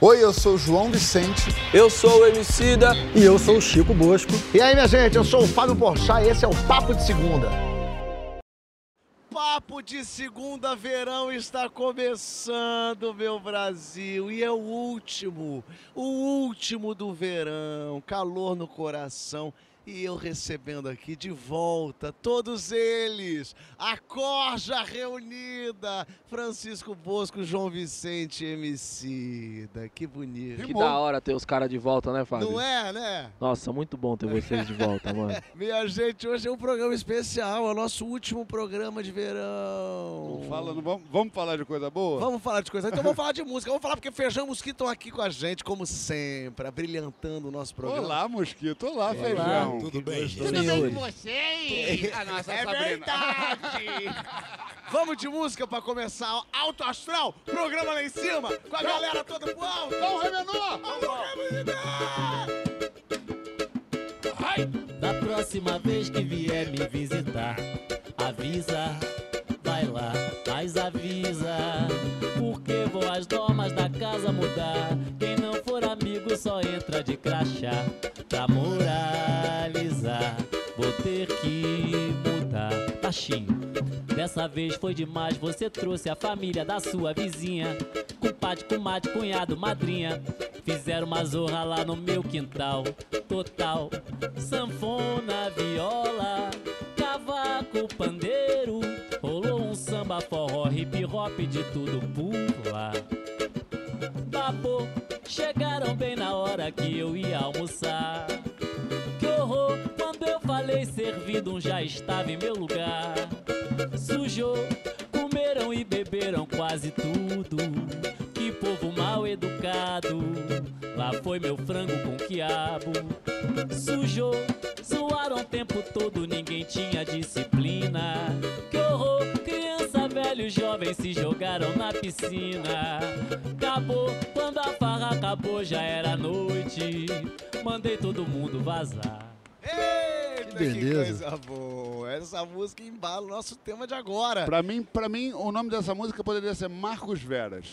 Oi, eu sou o João Vicente. Eu sou o Emicida. E eu sou o Chico Bosco. E aí, minha gente, eu sou o Fábio Porchat e esse é o Papo de Segunda. Papo de Segunda Verão está começando, meu Brasil, e é o último, o último do verão, calor no coração. E eu recebendo aqui de volta todos eles, a Corja reunida, Francisco Bosco, João Vicente, Emicida, que bonito. Que da hora ter os caras de volta, né, Fábio? Não é, né? Nossa, muito bom ter vocês de volta, mano. Minha gente, hoje é um programa especial, é o nosso último programa de verão. Não fala, não vamos, vamos falar de coisa boa? Vamos falar de coisa. Então vamos falar de música. Vamos falar porque Feijão e Mosquito estão aqui com a gente, como sempre, brilhantando o nosso programa. Olá, Mosquito. Olá, Feijão. Tudo bem? Tudo bem com vocês? A nossa É Sabrina. verdade! Vamos de música pra começar. Alto Astral, programa lá em cima, com a galera toda pro alto. Então, Remenor! Da próxima vez que vier me visitar, avisa, vai lá, mas avisa. Porque vou as normas da casa mudar. Só entra de crachá. Pra moralizar, vou ter que mudar. Baixinho, dessa vez foi demais. Você trouxe a família da sua vizinha. Compadre, comadre, cunhado, madrinha. Fizeram uma zorra lá no meu quintal. Total, sanfona, viola, cavaco, pandeiro. Rolou um samba, forró, hip hop, de tudo por lá. Babou, hora eu ia almoçar. Que horror, quando eu falei servido, um já estava em meu lugar. Sujou, comeram e beberam quase tudo. Que povo mal educado. Lá foi meu frango com quiabo. Sujou, zoaram o tempo todo, ninguém tinha disciplina. Que horror, criança, velho, jovem se jogaram na piscina. Acabou, acabou, já era noite. Mandei todo mundo vazar. Eita, que, beleza. coisa boa. Essa música embala o nosso tema de agora. Pra mim, pra mim, o nome dessa música poderia ser Marcos Veras.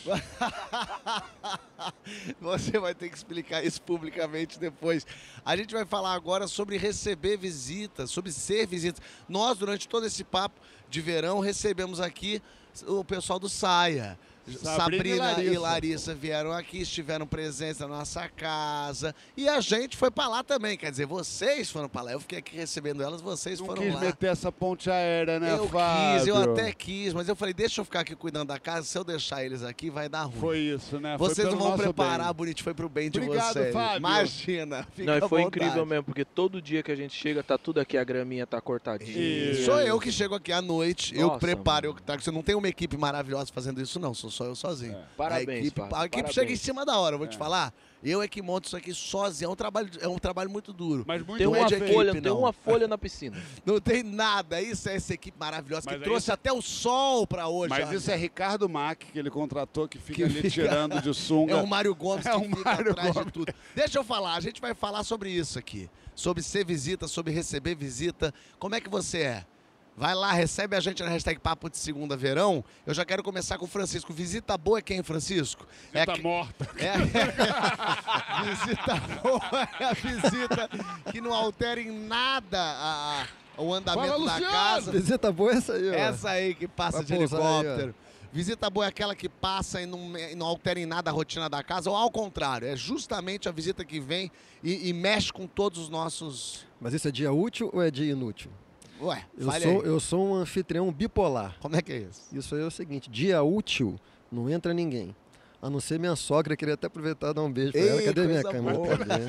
Você vai ter que explicar isso publicamente depois. A gente vai falar agora sobre receber visitas, sobre ser visita. Nós, durante todo esse papo de verão, recebemos aqui o pessoal do Saia. Sabrina Sabrina, e Larissa. e Larissa vieram aqui, estiveram presentes na nossa casa. E a gente foi pra lá também. Quer dizer, vocês foram pra lá. Eu fiquei aqui recebendo elas, vocês Não foram quis lá. meter essa ponte aérea, né, eu Fábio? quis, eu até quis, mas eu falei, deixa eu ficar aqui cuidando da casa. Se eu deixar eles aqui, vai dar ruim. Foi isso, né? Foi Vocês vão preparar, bem. bonito, foi pro bem de Obrigado, vocês. Fábio. Imagina. Fica Não, e foi vontade. incrível mesmo, porque todo dia que a gente chega, tá tudo aqui, a graminha tá cortadinha. Isso. Sou eu que chego aqui à noite, eu Nossa, preparo, eu mano. que tá, você não tem uma equipe maravilhosa fazendo isso não, sou só eu sozinho. Parabéns, a equipe, a equipe parabéns. chega em cima da hora, eu vou te falar. Eu é que monto isso aqui sozinho, é um trabalho, é um trabalho muito duro. Mas muito Tem Não é uma de folha, equipe, tem uma folha na piscina. Não tem nada, isso é essa equipe maravilhosa Mas que aí trouxe isso- até o sol pra hoje. Mas isso é Ricardo Mack, que ele contratou, que fica Que ali fica- tirando de sunga. É o Mário Gomes É que o fica Mário atrás Gomes. de tudo. Deixa eu falar, a gente vai falar sobre isso aqui. Sobre ser visita, sobre receber visita. Como é que você é? Vai lá, recebe a gente na hashtag Papo de Segunda Verão. Eu já quero começar com o Francisco. Visita boa é quem, Francisco? Você é que- morta. é visita boa é a visita que não altera em nada a- a- o andamento Fala, da Luciano! casa. Visita boa é essa aí, ó. Essa aí que passa Vai de pousar aí, helicóptero. visita boa é aquela que passa e não, e não altera em nada a rotina da casa, ou ao contrário, é justamente a visita que vem e, e mexe com todos os nossos. Mas isso é dia útil ou é dia inútil? Ué, Eu sou, aí. eu sou um anfitrião bipolar. Como é que é isso? Isso aí é o seguinte, dia útil, não entra ninguém. A não ser minha sogra, queria até aproveitar e dar um beijo pra ela. Ei, Cadê minha câmera? Cadê?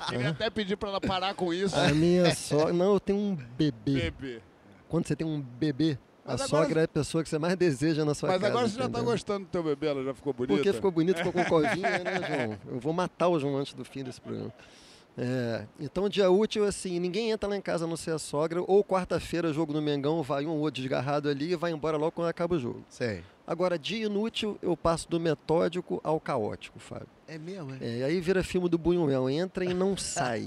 Queria até pedir pra ela parar com isso. A minha sogra... Não, eu tenho um bebê. Bebê. Quando você tem um bebê, Mas a agora- sogra é a pessoa que você mais deseja na sua Mas casa. agora você já tá gostando do teu bebê, ela já ficou bonita? Porque ficou bonito, ficou com covinha, né, João? Eu vou matar o João antes do fim desse programa. É, então, dia útil, assim, ninguém entra lá em casa a não ser a sogra, ou quarta-feira, jogo no Mengão, vai um ou outro desgarrado ali e vai embora logo quando acaba o jogo. Sei. Agora, dia inútil, eu passo do metódico ao caótico, Fábio. É mesmo, é? É, aí vira filme do Buñuel, entra e não sai.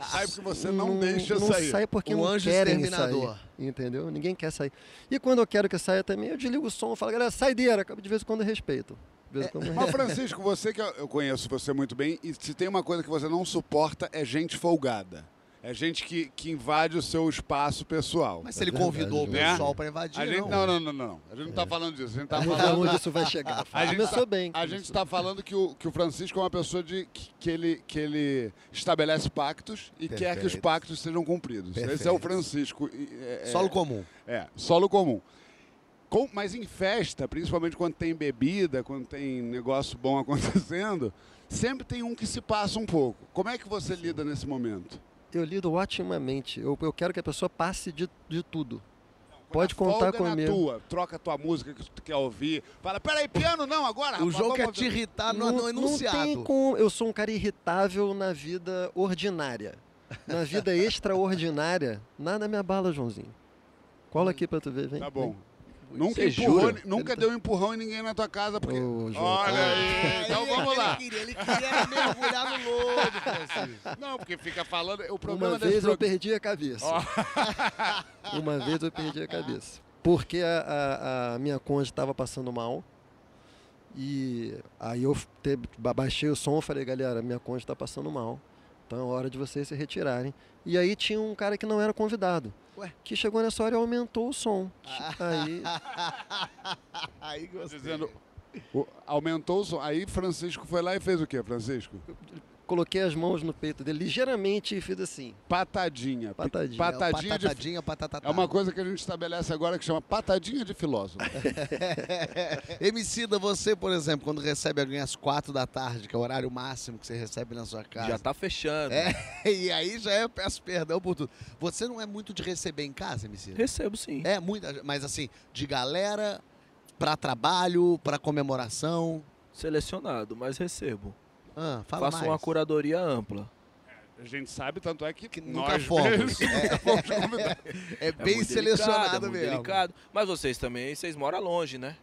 Sai porque você não, deixa não sair. sai porque O não anjo querem sair, entendeu? Ninguém quer sair. E quando eu quero que saia também, eu desligo o som, falo, galera, saideira, de vez em quando eu respeito. Eu Mas. Francisco, você que eu eu conheço você muito bem, e se tem uma coisa que você não suporta é gente folgada. É gente que, que invade o seu espaço pessoal. Mas se ele verdade, convidou o né? pessoal pra invadir, A gente, não. não, não, não, não. A gente não tá falando disso. A gente tá ver falando. onde isso vai chegar. A gente Começou tá- bem. A gente está falando que o, que o Francisco é uma pessoa de, que, que ele, que ele estabelece pactos e quer que os pactos sejam cumpridos. Esse é o Francisco. é- é- Solo comum. É, solo comum. Com- mas em festa, principalmente quando tem bebida, quando tem negócio bom acontecendo, sempre tem um que se passa um pouco. Como é que você lida nesse momento? Eu lido otimamente. Eu, eu quero que a pessoa passe de, de tudo. Pode Quando a contar é comigo. Na tua, troca a tua música que tu quer ouvir. Fala, peraí, piano não agora. O rapaz, jogo é vamos te ouvir." irritar no, no enunciado. Não tem como. Eu sou um cara irritável na vida ordinária. Na vida extraordinária, nada me abala, Joãozinho. Cola aqui pra tu ver, vem. Tá bom. vem. Nunca, empurrou, nunca deu um empurrão em ninguém na tua casa, porque. Ô, João, Olha calma. aí, então vamos lá. Ele queria, ele queria mergulhar no lodo, Francisco. Não, porque fica falando. O problema Uma vez eu programa- perdi a cabeça. Uma vez eu perdi a cabeça. Porque a, a- a minha cônjuge estava passando mal. E aí eu te- ba- baixei o som e falei, galera, minha cônjuge está passando mal. Então é hora de vocês se retirarem. E aí tinha um cara que não era convidado. Ué? Que chegou nessa hora e aumentou o som. Aí Aí gostei. Dizendo, aumentou o som. Aí Francisco foi lá e fez o quê, Francisco? Coloquei as mãos no peito dele ligeiramente e fiz assim. Patadinha. Patadinha. Patadinha de. Patadinha, patatatá. É uma coisa que a gente estabelece agora que chama patadinha de filósofo. Emicida, você, por exemplo, quando recebe alguém às quatro da tarde, que é o horário máximo que você recebe na sua casa. Já tá fechando. É, e aí já é, eu peço perdão por tudo. Você não é muito de receber em casa, Emicida? Recebo sim. É, muita, mas assim, de galera, pra trabalho, pra comemoração. Selecionado, mas recebo. Ah, fala Faço mais. uma curadoria ampla. A gente sabe, tanto é que, Que nunca nós fomos. fomos convidados. É É bem muito selecionado delicado, é mesmo. delicado. Mas vocês também, vocês moram longe, né?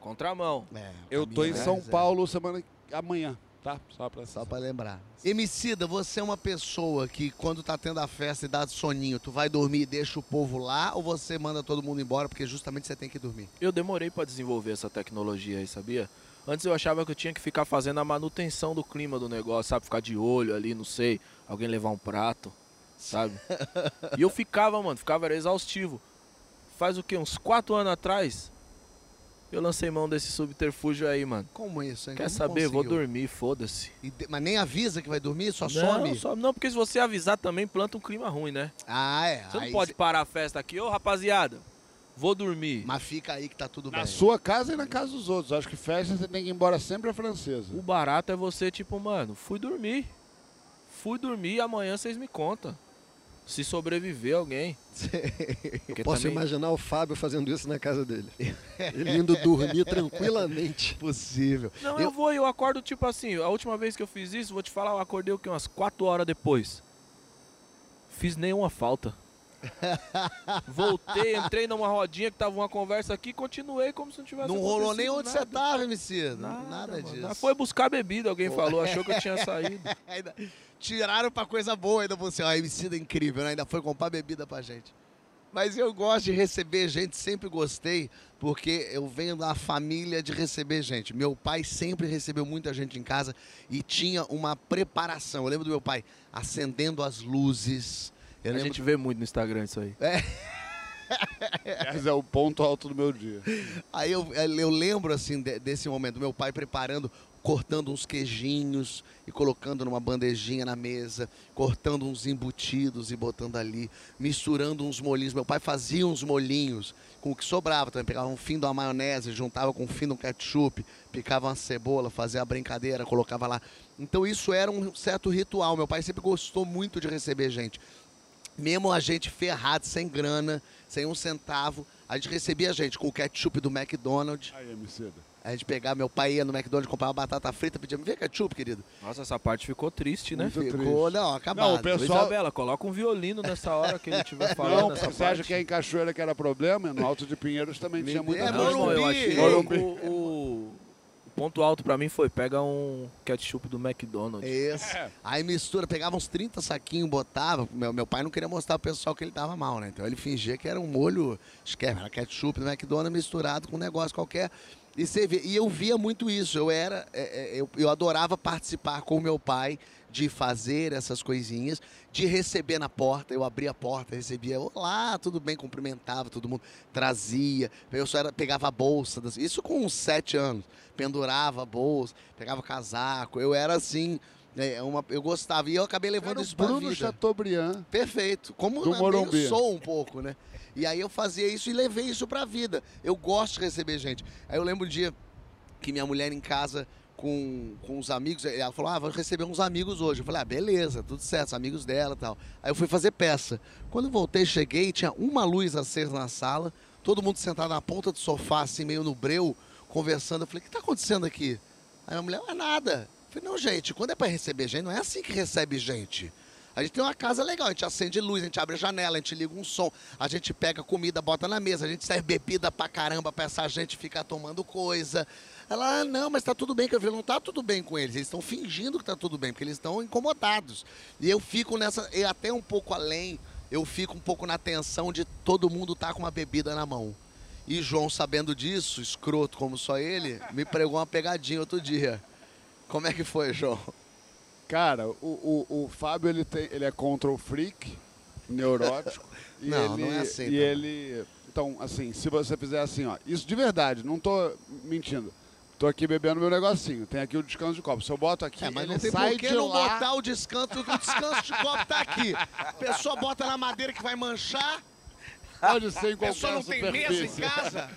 Contramão. É, Eu tô em São? Paulo semana amanhã, tá? Só pra Só pra lembrar. Emicida, você é uma pessoa que quando tá tendo a festa e dá soninho, tu vai dormir e deixa o povo lá ou você manda todo mundo embora porque justamente você tem que dormir? Eu demorei pra desenvolver essa tecnologia aí, sabia? Antes eu achava que eu tinha que ficar fazendo a manutenção do clima do negócio, sabe? Ficar de olho ali, não sei, alguém levar um prato, sabe? e eu ficava, mano, ficava era exaustivo. Faz o quê? Uns quatro anos atrás, eu lancei mão desse subterfúgio aí, mano. Como isso, hein? Quer Como saber? Vou conseguiu? dormir, foda-se. De- Mas nem avisa que vai dormir, só Não, some? só- não, porque se você avisar também, planta um clima ruim, né? Ah, é. Você não Aí pode cê- parar a festa aqui, ô rapaziada, vou dormir. Mas fica aí que tá tudo Na bem. sua casa e na casa dos outros. Acho que festa você tem que ir embora sempre a francesa. O barato é você, tipo, mano, fui dormir. Fui dormir e amanhã vocês me contam. Se sobreviver alguém. Porque Posso também- imaginar o Fábio fazendo isso na casa dele. Ele indo dormir tranquilamente. Possível. Não, eu... Eu- vou e eu acordo, tipo assim, a última vez que eu fiz isso, vou te falar, eu acordei o quê? Umas 4 horas depois. Fiz nenhuma falta. Voltei, entrei numa rodinha que tava uma conversa aqui, continuei como se não tivesse Não rolou nem onde nada. você tava, Emicida. Nada, Nada, disso. Foi buscar bebida, alguém falou, achou que eu tinha saído. Ainda tiraram pra coisa boa ainda você. Ó, Emicida é incrível, né? Ainda foi comprar bebida pra gente. Mas eu gosto de receber gente, sempre gostei, porque eu venho da família de receber gente. Meu pai sempre recebeu muita gente em casa e tinha uma preparação. Eu lembro do meu pai acendendo as luzes. Eu A lembro gente vê muito no Instagram isso aí. Esse é o ponto alto do meu dia. Aí eu, eu lembro assim de- desse momento, meu pai preparando, cortando uns queijinhos e colocando numa bandejinha na mesa, cortando uns embutidos e botando ali, misturando uns molhinhos. Meu pai fazia uns molhinhos com o que sobrava também, pegava um fim de uma maionese, juntava com um fim de um ketchup, picava uma cebola, fazia a brincadeira, colocava lá. Então isso era um certo ritual. Meu pai sempre gostou muito de receber gente. Mesmo a gente ferrado, sem grana, sem um centavo, a gente recebia a gente com o ketchup do McDonald's. Aí, Emicida. A gente pegava, meu pai ia no McDonald's, comprava batata frita, pedia, me vê ketchup, querido. Nossa, essa parte ficou triste, né? Muito Ficou, triste. não, acabado. Não, o pessoal- Isabela, coloca um violino nessa hora que ele estiver falando Não, essa você acha parte. que é em Cachoeira que era problema? No Alto de Pinheiros também tinha muita É, Não, coisa. irmão, eu Morumbi, achei ei. o, o- o ponto alto pra mim foi pega um ketchup do McDonald's. Esse. É. Aí mistura, pegava uns 30 saquinhos, botava. Meu, meu pai não queria mostrar pro pessoal que ele tava mal, né? Então ele fingia que era um molho, esquece, era ketchup do McDonald's misturado com um negócio qualquer. E, você vê, e eu via muito isso. Eu era. é, é, eu, eu adorava participar com o meu pai de fazer essas coisinhas, de receber na porta. Eu abria a porta, recebia, olá, tudo bem, cumprimentava todo mundo, trazia. Eu só era, pegava a bolsa, isso com uns sete anos. Pendurava a bolsa, pegava casaco. Eu era assim, é, uma, eu gostava. E eu acabei levando Era isso pra Bruno vida. Chateaubriand. Perfeito. Como eu sou um pouco, né? E aí eu fazia isso e levei isso pra vida. Eu gosto de receber gente. Aí eu lembro um dia que minha mulher em casa com, com os amigos, ela falou, ah, vou receber uns amigos hoje. Eu falei, ah, beleza, tudo certo, os amigos dela tal. Aí eu fui fazer peça. Quando voltei, cheguei, tinha uma luz acesa na sala, todo mundo sentado na ponta do sofá, assim, meio no breu, conversando. Eu falei, o que tá acontecendo aqui? Aí a mulher, não é nada. Eu falei, não, gente, quando é pra receber gente, não é assim que recebe gente. A gente tem uma casa legal, a gente acende luz, a gente abre a janela, a gente liga um som, a gente pega comida, bota na mesa, a gente serve bebida pra caramba pra essa gente ficar tomando coisa. Ela, ah, não, mas tá tudo bem. Eu falei, não tá tudo bem com eles. Eles estão fingindo que tá tudo bem, porque eles estão incomodados. E eu fico nessa, e até um pouco além, eu fico um pouco na tensão de todo mundo tá com uma bebida na mão. E João, sabendo disso, escroto como só ele, me pregou uma pegadinha outro dia. Como é que foi, João? Cara, o, o, o Fábio ele, tem, ele é control freak, neurótico. Não, ele, não é assim, E também. ele. Então, assim, se você fizer assim, ó, isso de verdade, não tô mentindo. Tô aqui bebendo meu negocinho, tem aqui o descanso de copo. Se eu boto aqui, É, mas não tem sai por que não lá. botar o descanso. O descanso de copo tá aqui. A pessoa bota na madeira que vai manchar. Pode ser em A qualquer pessoa não tem mesa em casa.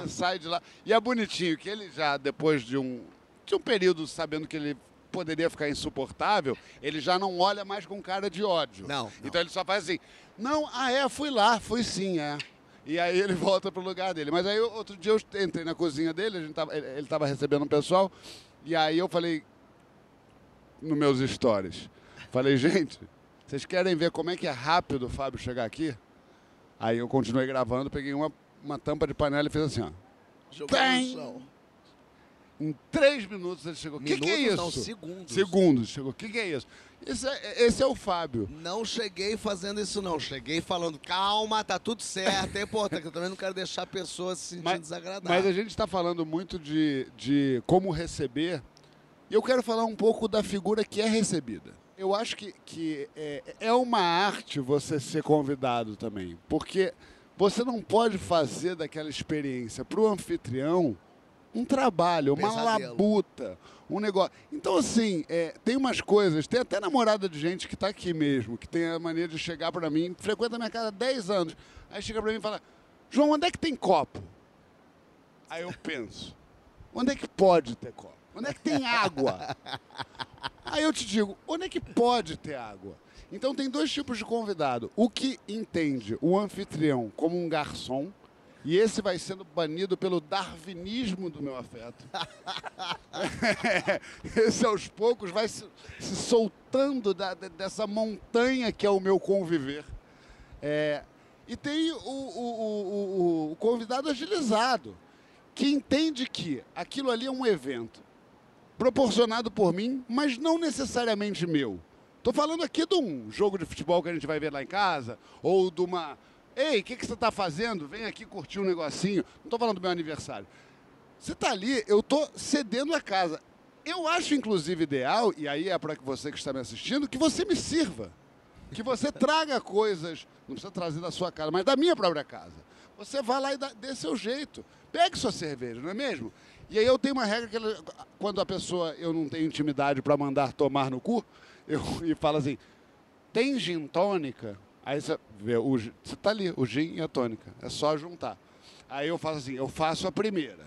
Ele sai de lá. E é bonitinho que ele já, depois de um, de um período sabendo que ele poderia ficar insuportável, ele já não olha mais com cara de ódio. Não, não. Então ele só faz assim, não, ah é, fui lá, fui sim, é. E aí ele volta pro lugar dele. Mas aí outro dia eu entrei na cozinha dele, a gente tava, ele estava recebendo um pessoal, e aí eu falei, nos meus stories, falei, gente, vocês querem ver como é que é rápido o Fábio chegar aqui? Aí eu continuei gravando, peguei uma, uma tampa de panela e fiz assim, ó. Bem. no chão. Em três minutos ele chegou. O que, que é isso? não, segundos. Segundos. Chegou. O que, que é isso? Esse é, esse é o Fábio. Não cheguei fazendo isso, não. Cheguei falando, calma, tá tudo certo. É importante, eu também não quero deixar a pessoa se sentir Mas- desagradável. Mas a gente está falando muito de, de como receber. E eu quero falar um pouco da figura que é recebida. Eu acho que, que é, é uma arte você ser convidado também. Porque você não pode fazer daquela experiência para o anfitrião um trabalho, uma Pesadelo. labuta, um negócio. Então, assim, é, tem umas coisas, tem até namorada de gente que está aqui mesmo, que tem a mania de chegar para mim, frequenta a minha casa há 10 anos. Aí chega para mim e fala: João, onde é que tem copo? Aí eu penso, onde é que pode ter copo? Onde é que tem água? Aí eu te digo, onde é que pode ter água? Então tem dois tipos de convidado. O que entende o anfitrião como um garçom, e esse vai sendo banido pelo darwinismo do meu afeto. esse aos poucos vai se, se soltando da- dessa montanha que é o meu conviver. É, e tem o, o- o- o- convidado agilizado, que entende que aquilo ali é um evento proporcionado por mim, mas não necessariamente meu. Tô falando aqui de um jogo de futebol que a gente vai ver lá em casa, ou de uma. Ei, o que, que você está fazendo? Vem aqui curtir um negocinho. Não tô falando do meu aniversário. Você tá ali, eu tô cedendo a casa. Eu acho, inclusive, ideal, e aí é para você que está me assistindo, que você me sirva. Que você traga coisas, não precisa trazer da sua casa, mas da minha própria casa. Você vai lá e dá, dê seu jeito. Pegue sua cerveja, não é mesmo? E aí eu tenho uma regra que ela- quando a pessoa eu não tenho intimidade para mandar tomar no cu, eu e falo assim: tem gin tônica? Aí você vê, o, você tá ali, o gin e a tônica. É só juntar. Aí eu faço assim, eu faço a primeira.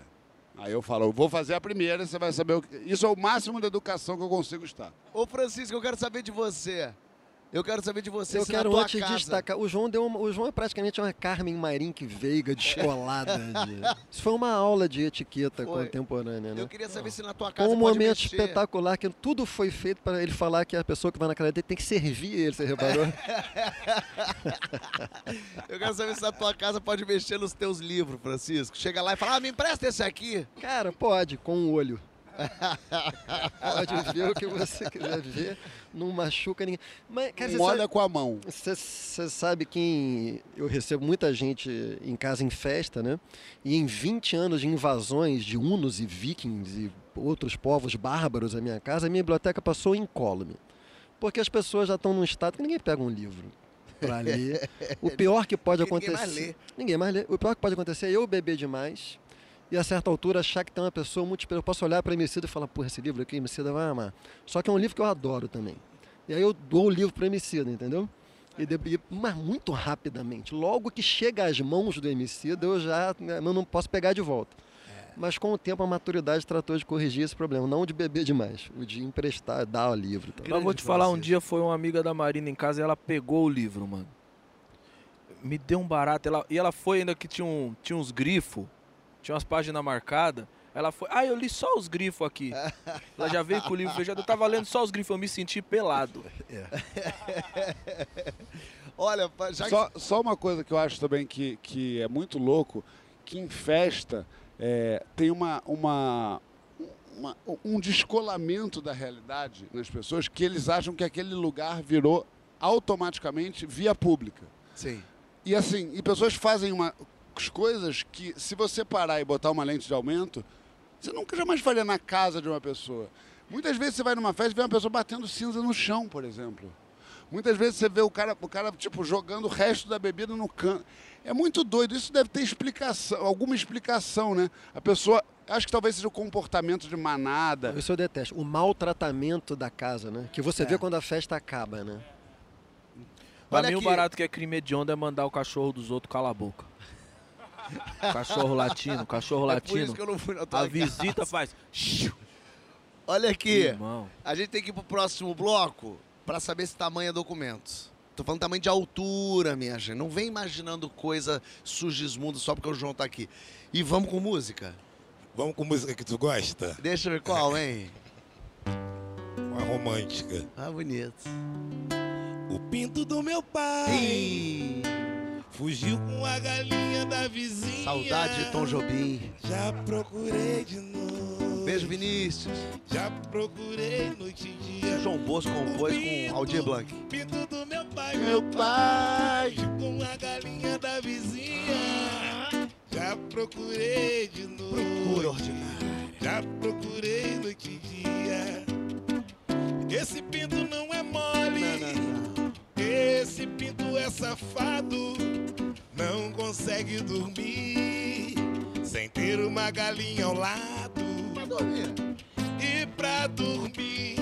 Aí eu falo, eu vou fazer a primeira, você vai saber o que. Isso é o máximo da educação que eu consigo estar. Ô, Francisco, eu quero saber de você. Eu quero saber de você Eu quero antes casa... destacar. O João, deu uma- o João é praticamente uma Carmen Marinque Veiga descolada. de- Isso foi uma aula de etiqueta Foi. contemporânea, né? Eu queria saber se na tua casa Com um momento mexer. espetacular que tudo foi feito para ele falar que a pessoa que vai na casa dele tem que servir ele, você reparou? Eu quero saber se na tua casa pode mexer nos teus livros, Francisco. Chega lá e fala, ah, me empresta esse aqui. Cara, pode, com o olho. Pode ver o que você quiser ver, não machuca ninguém. Mas, cara, olha sabe, com a mão. você, sabe que eu recebo muita gente em casa em festa, né? E em 20 anos de invasões de hunos e vikings e outros povos bárbaros à minha casa, a minha biblioteca passou incólume. Porque as pessoas já estão num estado que ninguém pega um livro para ler. O pior que pode Porque ninguém acontecer. mais lê. Ninguém mais lê. O pior que pode acontecer é eu beber demais e a certa altura achar que tem uma pessoa muito. Eu posso olhar para Emicida e falar, porra, esse livro aqui, Emicida vai amar. Só que é um livro que eu adoro também. E aí eu dou o livro para Emicida, entendeu? E, de- mas muito rapidamente. Logo que chega às mãos do Emicida, eu já né, eu não posso pegar de volta. Mas com o tempo a maturidade tratou de corrigir esse problema, não de beber demais, o de emprestar, dar o livro. e tal. Mas vou te falar, um dia foi uma amiga da Marina em casa e ela pegou o livro, mano. Me deu um barato. Ela, e ela foi ainda que tinha, um, tinha uns grifos, tinha umas páginas marcadas. Ela foi, ah, eu li só os grifos aqui. Ela já veio com o livro fechado. Eu tava lendo só os grifos, eu me senti pelado. Olha, pa- já que Só, só uma coisa que eu acho também que, que é muito louco, que em festa é, tem uma, uma, uma- um descolamento da realidade nas pessoas que eles acham que aquele lugar virou automaticamente via pública. Sim. E assim, e pessoas fazem umas coisas que, se você parar e botar uma lente de aumento, você nunca jamais faria na casa de uma pessoa. Muitas vezes você vai numa festa e vê uma pessoa batendo cinza no chão, por exemplo. Muitas vezes você vê o cara, o cara tipo, jogando o resto da bebida no canto. É muito doido. Isso deve ter explicação, alguma explicação, né? A pessoa. Acho que talvez seja o comportamento de manada. Isso eu detesto. O maltratamento da casa, né? Que você É. vê quando a festa acaba, né? Pra Olha mim, o aqui. barato que é crime hediondo é mandar o cachorro dos outros calar a boca. Cachorro latino, cachorro é por isso latino. que eu não fui na A tua visita casa. faz. Olha aqui. Irmão. A gente tem que ir pro próximo bloco pra saber esse tamanho é documentos. Tô falando tamanho de altura, minha gente. Não vem imaginando coisa sugismundo só porque o João tá aqui. E vamos com música? Vamos com música que tu gosta? Deixa eu ver qual, hein? Uma romântica. Ah, bonito. O pinto do meu pai Ih, fugiu com a galinha da vizinha. saudade de Tom Jobim. Já procurei de novo. Beijo, Vinícius. Já procurei noite e dia. João Bosco compôs com Aldir Blanc. Pinto do meu pai. Meu pai! Com a galinha da vizinha. Já procurei de novo. Procura ordinária. Já procurei noite e dia. Esse pinto não é mole. Não, não, não. Esse pinto é safado, não consegue dormir sem ter uma galinha ao lado. E pra dormir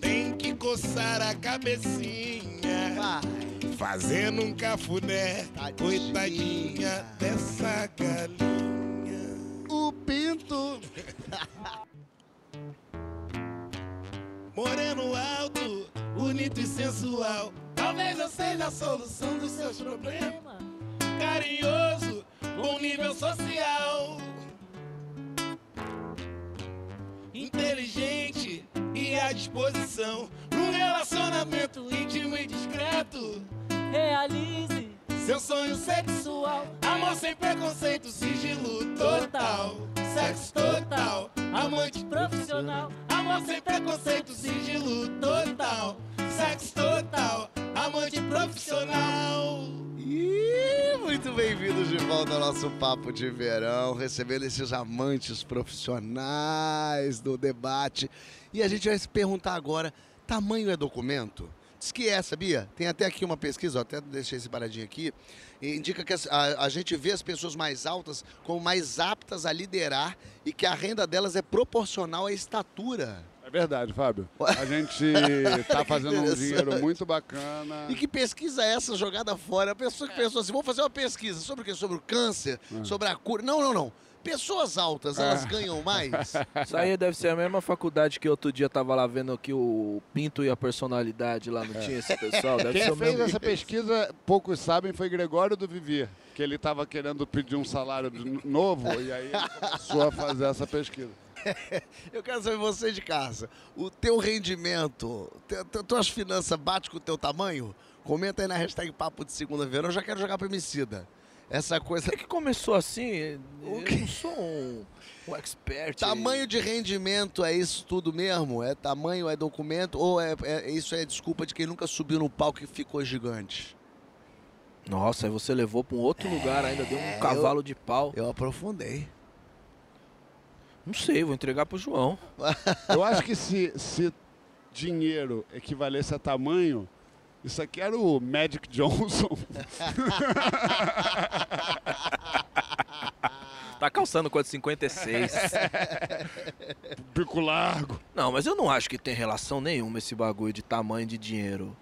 tem que coçar a cabecinha, Vai. fazendo um cafuné. Tadinha. Coitadinha dessa galinha. O pinto! Moreno alto, bonito e sensual. Talvez eu seja a solução dos seus problemas. Carinhoso, bom nível social. Inteligente e à disposição. Num relacionamento íntimo e discreto. Realize Seu sonho sexual. Amor sem preconceito, sigilo total. Sexo total. Amante profissional. Amor sem preconceito, sigilo total. Sexo total, profissional. Ih, muito bem-vindos de volta ao nosso Papo de Verão, recebendo esses amantes profissionais do debate. E a gente vai se perguntar agora: tamanho é documento? Diz que é, sabia? Tem até aqui uma pesquisa, ó, até deixei separadinho aqui, e indica que a, a gente vê as pessoas mais altas como mais aptas a liderar e que a renda delas é proporcional à estatura. É verdade, Fábio. A gente tá fazendo um dinheiro muito bacana. E que pesquisa é essa jogada fora? A pessoa que pensou assim, vamos fazer uma pesquisa sobre o quê? Sobre o câncer, sobre a cura. Não, não, não. Pessoas altas, elas ganham mais? Isso aí deve ser a mesma faculdade que outro dia tava lá vendo aqui o Pinto e a personalidade lá, não tinha esse pessoal? Deve ser Quem o fez mesmo. essa pesquisa, poucos sabem, foi Gregório do Vivier, que ele estava querendo pedir um salário de- novo e aí ele começou a fazer essa pesquisa. Eu quero saber você de casa. O teu rendimento, tuas finanças bate com o teu tamanho? Comenta aí na hashtag Papo de Segunda-feira. Eu já quero jogar para Emicida. Essa coisa. É que começou assim, eu não sou um, um expert. Tamanho de rendimento é isso tudo mesmo? É tamanho, é documento? Ou é, é- isso é desculpa de quem nunca subiu no palco e ficou gigante? Nossa, aí você levou pra um outro lugar ainda, deu um cavalo de pau. Eu aprofundei. Não sei, vou entregar pro João. Eu acho que se, se dinheiro equivalesse a tamanho, isso aqui era o Magic Johnson. Tá calçando quanto? 56. Bico largo. Não, mas eu não acho que tem relação nenhuma esse bagulho de tamanho de dinheiro.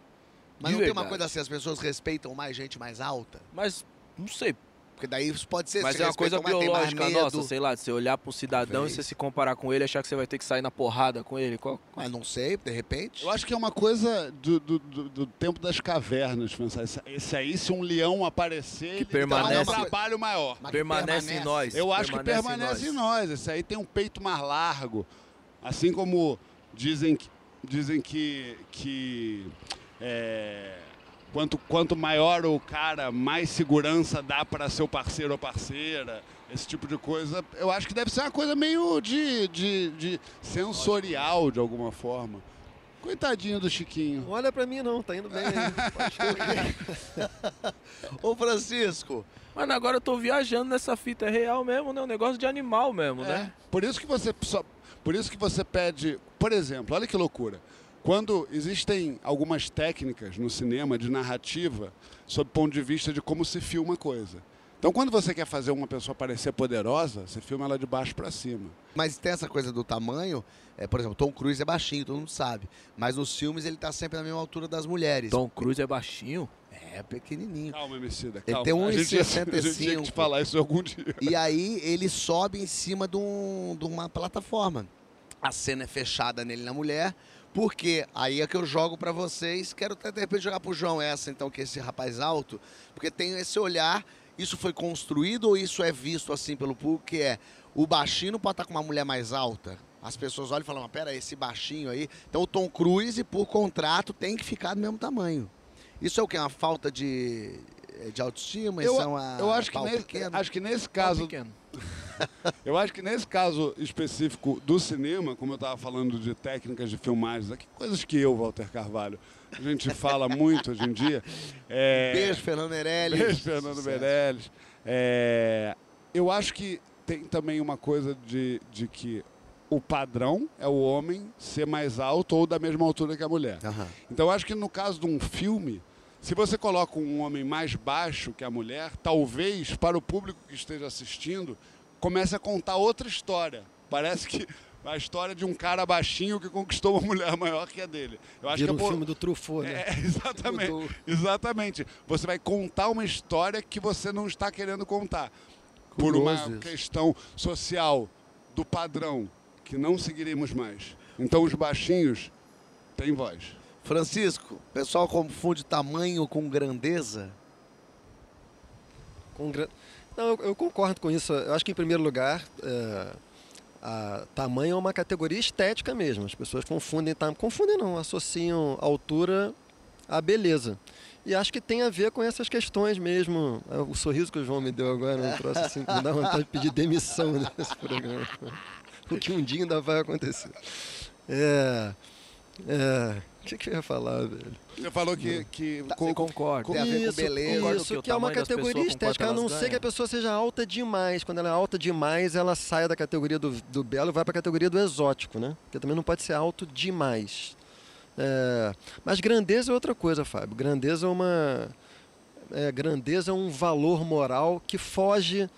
Mas De não tem uma verdade. coisa assim, as pessoas respeitam mais gente mais alta? Mas, não sei. Porque daí isso pode ser... Mas se é uma coisa respeitam mais, tem mais biológica medo. nossa, sei lá, de você olhar pra um cidadão Talvez. e você se comparar com ele achar que você vai ter que sair na porrada com ele. Qual... Mas não sei, de repente. Eu acho que é uma coisa do, do, do- do tempo das cavernas, pensar. Esse, esse aí, se um leão aparecer, ele permanece- dá um trabalho maior. Mas que Permanece em nós. Eu acho que Permanece em permanece em nós. nós. Esse aí tem um peito mais largo. Assim como dizem que, dizem que, que é, quanto, quanto maior o cara, mais segurança dá para seu parceiro ou parceira. Esse tipo de coisa. Eu acho que deve ser uma coisa meio de, de, de sensorial, de alguma forma. Coitadinho do Chiquinho. Não olha pra mim não, tá indo bem Ô, Francisco, Mano, agora eu tô viajando nessa fita. É real mesmo, né? Um negócio de animal mesmo, É, né? Por isso que você só, por isso que você pede, por exemplo, olha que loucura. Quando existem algumas técnicas no cinema de narrativa sob o ponto de vista de como se filma a coisa. Então, quando você quer fazer uma pessoa parecer poderosa, você filma ela de baixo para cima. mas tem essa coisa do tamanho. É, por exemplo, Tom Cruise é baixinho, todo mundo sabe. Mas nos filmes ele tá sempre na mesma altura das mulheres. Tom Cruise é baixinho. É pequenininho. Calma, Emicida, Ele calma. tem A gente ia- A gente 1,65. tinha que te falar isso algum dia. E aí ele sobe em cima de, um- de uma plataforma. A cena é fechada nele na mulher, porque aí é que eu jogo pra vocês. Quero até de repente jogar pro João essa, então, que é esse rapaz alto, porque tem esse olhar. Isso foi construído ou isso é visto assim pelo público? Que é o baixinho pode estar com uma mulher mais alta. As pessoas olham e falam, mas pera, esse baixinho aí. Então o Tom Cruise, por contrato, tem que ficar do mesmo tamanho. Isso é o que? Uma falta de, de autoestima? Eu, Isso é uma eu acho, que nesse, pequeno? acho que nesse caso. Eu acho que nesse caso específico do cinema, como eu estava falando de técnicas de filmagens, aqui, coisas que eu, Walter Carvalho, a gente fala muito hoje em dia. É... Beijo, Fernando Meirelles. Beijo, Fernando Meirelles. É, Eu acho que tem também uma coisa de, de que o padrão é o homem ser mais alto ou da mesma altura que a mulher. Aham. Então eu acho que no caso de um filme, se você coloca um homem mais baixo que a mulher, talvez para o público que esteja assistindo, comece a contar outra história. Parece que a história de um cara baixinho que conquistou uma mulher maior que a dele. Eu acho Vira que o é por- filme do Truffaut, né? é, exatamente. Exatamente. Você vai contar uma história que você não está querendo contar. Por uma Curioso questão social do padrão, que não seguiremos mais. Então os baixinhos têm voz. Francisco, o pessoal confunde tamanho com grandeza? Com Não, eu, eu concordo com isso. Eu acho que, em primeiro lugar, é, tamanho é uma categoria estética mesmo. As pessoas confundem, tam... confundem não, associam altura à beleza. E acho que tem a ver com essas questões mesmo. É, O sorriso que o João me deu agora, um troço assim, me dá vontade de pedir demissão desse programa. O que um dia ainda vai acontecer. É. É. O que, que eu ia falar, velho? Você falou que. que Tá, com- Eu concordo. Tem a ver com Isso, beleza. Concordo Isso, que que é uma categoria com estética, a não ser que a pessoa seja alta demais. Quando ela é alta demais, ela sai da categoria do, do belo e vai para a categoria do exótico, né? Porque também não pode ser alto demais. É, mas grandeza é outra coisa, Fábio. Grandeza é uma. é, grandeza é um valor moral que foge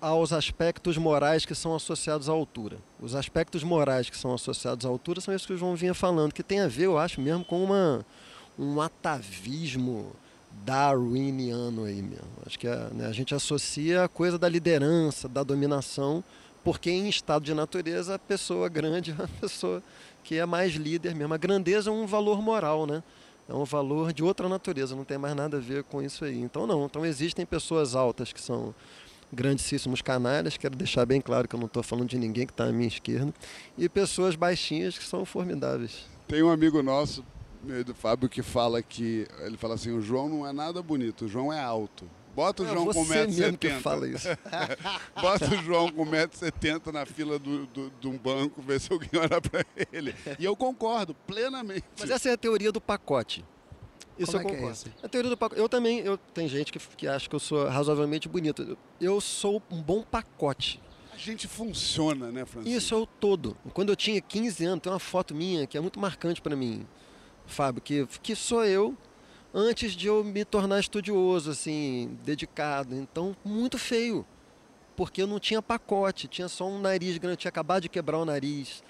aos aspectos morais que são associados à altura. Os aspectos morais que são associados à altura são esses que o João vinha falando, que tem a ver, eu acho, mesmo com uma, um atavismo darwiniano aí mesmo. Acho que a, né, a gente associa a coisa da liderança, da dominação, porque em estado de natureza a pessoa grande é a pessoa que é mais líder mesmo. A grandeza é um valor moral, né? É um valor de outra natureza, não tem mais nada a ver com isso aí. Então não, então existem pessoas altas que são grandíssimos canalhas, quero deixar bem claro que eu não estou falando de ninguém que está à minha esquerda, e pessoas baixinhas que são formidáveis. Tem um amigo nosso, do Fábio, que fala que. Ele fala assim: o João não é nada bonito, o João é alto. Bota o É João com você mesmo que 1,70m. fala isso. Bota o João com 1,70m na fila do, do, de um banco, vê se alguém olha pra ele. E eu concordo plenamente. Mas essa é a teoria do pacote. Isso Como eu é que é concordo. esse? a teoria do pacote. Eu também, eu, tem gente que, que acha que eu sou razoavelmente bonito. Eu- Eu sou um bom pacote. A gente funciona, né, Francisco? Isso é o todo. Quando eu tinha 15 anos, tem uma foto minha que é muito marcante para mim, Fábio, que, que sou eu antes de eu me tornar estudioso, assim, dedicado. Então, muito feio. Porque eu não tinha pacote, tinha só um nariz grande, eu tinha acabado de quebrar o nariz.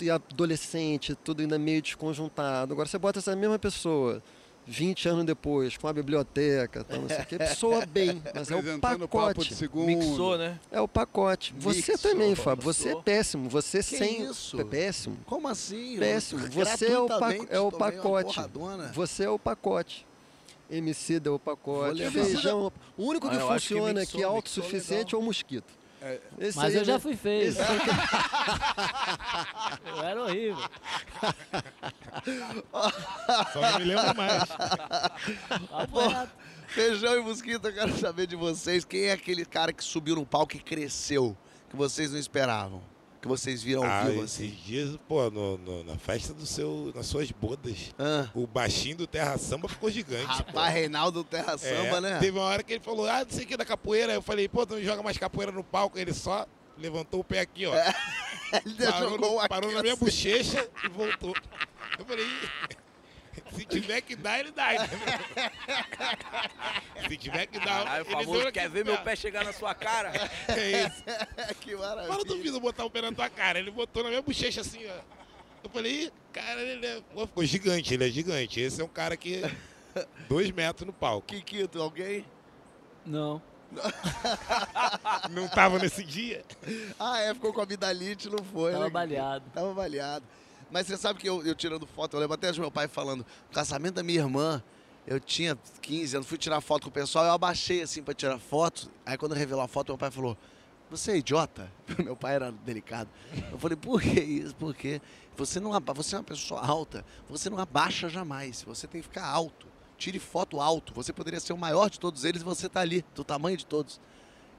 E adolescente, tudo ainda meio desconjuntado. Agora você bota essa mesma pessoa 20 anos depois, com a biblioteca, tal, não sei o quê, soa bem, mas é o Apresentando o papo de pacote. Mixou, né? É o pacote. Você Mixou, também, Fábio. Você é péssimo. Você Que sem. isso? É péssimo. Como assim? Péssimo. Você é o, Gratuitamente é o pacote. Você é o pacote. MC é o pacote. Feijão. O único que Ah, acho que funciona mixou, aqui, mixou autossuficiente, é o mosquito. Esse Mas aí eu já é- fui feio. aí- Eu era horrível. Só não me lembro mais. Apanhado. Feijão e Mosquito, eu quero saber de vocês. Quem é aquele cara que subiu no palco e cresceu, que vocês não esperavam? Que vocês viram ao Ah, vivo esses assim? dias, pô, no- no- na festa do seu, nas suas bodas, Ah, o baixinho do Terra Samba ficou gigante. pô. rapaz, Reinaldo Terra É, Samba, né? Teve uma hora que ele falou, ah, não sei o que da capoeira. Eu falei, pô, tu não joga mais capoeira no palco. Ele só levantou o pé aqui, ó. Ele já Parou, jogou no- parou na minha bochecha e voltou. Eu falei, se tiver que dar, ele dá. Se tiver que dar, Aí o ele famoso quer ver meu pé chegar na sua cara? É isso. que maravilha. Mas não duvido botar o pé na tua cara. Ele botou na minha bochecha assim, ó. Eu falei, "Ih, cara, ele é... Pô, ficou gigante, ele é gigante. Esse é um cara que... Dois metros no palco. Kikito, alguém? Não. Não tava nesse dia. Ah, é, ficou com a amidalite, não foi, Tava né? baleado. Tava baleado. Mas você sabe que eu, eu tirando foto, eu lembro até de meu pai falando, no casamento da minha irmã, eu tinha 15 anos, fui tirar foto com o pessoal, eu abaixei assim pra tirar foto. Aí quando revelou a foto, meu pai falou, você é idiota? Meu pai era delicado. Eu falei, por que isso? Por quê? Você, não, você é uma pessoa alta, você não abaixa jamais, você tem que ficar alto. Tire foto alto, você poderia ser o maior de todos eles e você tá ali, do tamanho de todos.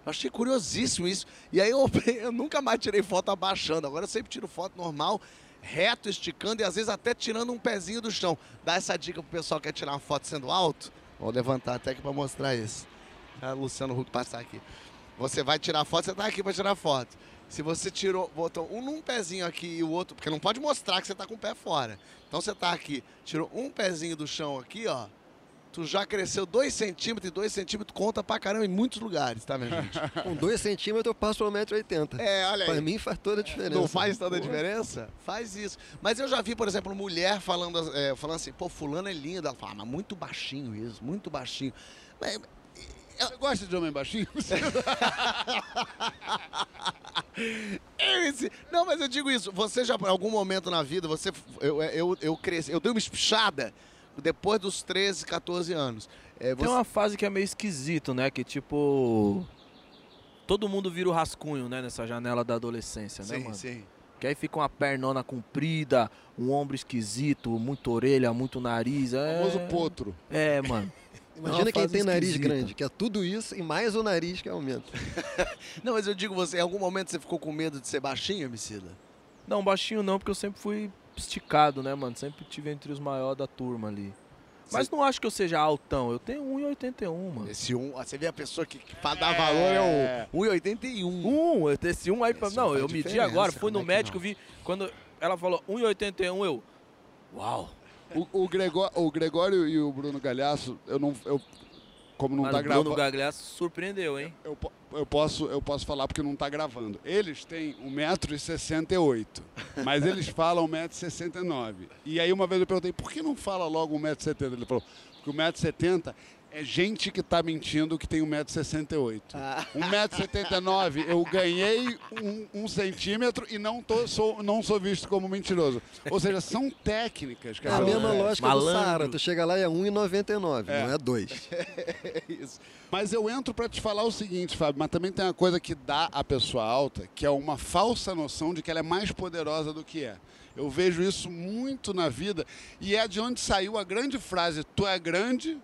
Eu achei curiosíssimo isso. E aí eu, eu nunca mais tirei foto abaixando. Agora eu sempre tiro foto normal, reto, esticando e às vezes até tirando um pezinho do chão. Dá essa dica pro pessoal que quer tirar uma foto sendo alto. Vou levantar até aqui pra mostrar isso. Ah, Luciano Huck passar aqui. Você vai tirar foto, você tá aqui pra tirar foto. Se você tirou, botou um num pezinho aqui e o outro, porque não pode mostrar que você tá com o pé fora. Então você tá aqui, tirou um pezinho do chão aqui, ó. Tu já cresceu 2 centímetros e 2 centímetros conta pra caramba em muitos lugares, tá, minha gente? Com 2 centímetros eu passo pelo 1,80m. É, olha aí. Pra mim faz toda a diferença. Não faz toda a diferença? Faz isso. Mas eu já vi, por exemplo, mulher falando, é, falando assim, pô, fulano é lindo. Ela fala, ah, mas muito baixinho isso, muito baixinho. Mas, Você gosta de homem baixinho? eu, esse- não, mas eu digo isso. Você já, por algum momento na vida, você, eu, eu, eu cresci, eu dei uma espichada depois dos 13, 14 anos. É, Tem você- uma fase que é meio esquisito, né? Que tipo. Todo mundo vira o rascunho, né? Nessa janela da adolescência, né, Sim, mano? sim. Que aí fica uma pernona comprida, um ombro esquisito, muito orelha, muito nariz. É... famoso potro. É, mano. Imagina uma quem tem nariz esquisita. grande, que é tudo isso e mais o nariz que aumenta. Não, mas eu digo você, em algum momento você ficou com medo de ser baixinho, Emicida? Não, baixinho não, porque eu sempre fui esticado, né, mano? Sempre tive entre os maiores da turma ali. Mas não acho que eu seja altão, eu tenho 1,81, mano. Esse um, você vê a pessoa que, que pra dar valor é o 1,81. Um, eu- esse um aí pra. Esse Não, um eu medi agora, fui como no é médico, não? vi. Quando ela falou 1,81, eu. Uau! O, o, Gregó- o Gregório e o Bruno Galhaço, eu não. Eu, como não Mas tá o Bruno gravando. Gagliasso surpreendeu, hein? Eu, po- eu, posso, eu posso falar porque não tá gravando. Eles têm 1,68m, mas eles falam 1,69m. E aí uma vez eu perguntei, por que não fala logo 1,70m? Ele falou, porque 1,70m é gente que tá mentindo que tem 1,68m. Ah. 1,79m eu ganhei um, um centímetro e não, tô, sou, não sou visto como mentiroso. Ou seja, são técnicas, É a cara. mesma lógica do Malandro. Saara. Tu chega lá e é 1,99, É. não é 2. É isso. Mas eu entro para te falar o seguinte, Fábio, mas também tem uma coisa que dá à pessoa alta, que é uma falsa noção de que ela é mais poderosa do que é. Eu vejo isso muito na vida e é de onde saiu a grande frase: tu é grande,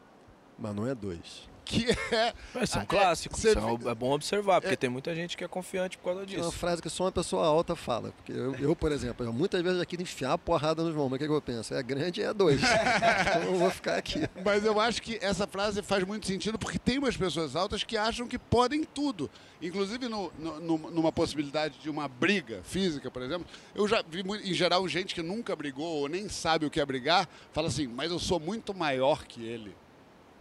Mas não é 2. que é... Mas são é, clássicos, são- é bom observar, porque tem muita gente que é confiante por causa É uma disso. frase que só uma pessoa alta fala. Porque eu, eu, por exemplo, eu muitas vezes aqui enfiar a porrada no João, mas o que, que eu penso? É grande e é dois. então eu vou ficar aqui. Mas eu acho que essa frase faz muito sentido porque tem umas pessoas altas que acham que podem tudo. Inclusive no- no- numa possibilidade de uma briga física, por exemplo. Eu já vi, em geral, gente que nunca brigou ou nem sabe o que é brigar, fala assim, mas eu sou muito maior que ele.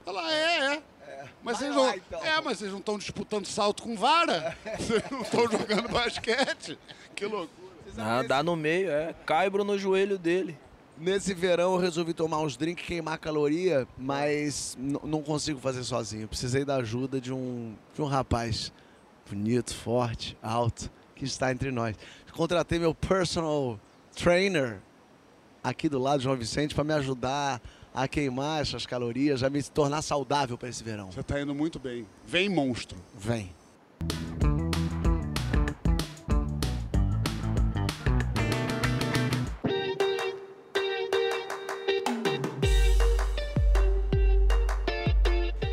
Fala, é, é. Mas vocês não, É, mas vocês não estão disputando salto com vara. Vocês não estão jogando basquete. Que loucura. Ah, dá no meio, é. Caibro no joelho dele. Nesse verão eu resolvi tomar uns drinks, queimar caloria, mas não consigo fazer sozinho. Precisei da ajuda de um, de um rapaz bonito, forte, alto, que está entre nós. Contratei meu personal trainer aqui do lado, João Vicente, para me ajudar a queimar essas calorias, a me tornar saudável para esse verão. Você está indo muito bem. Vem, monstro. Vem.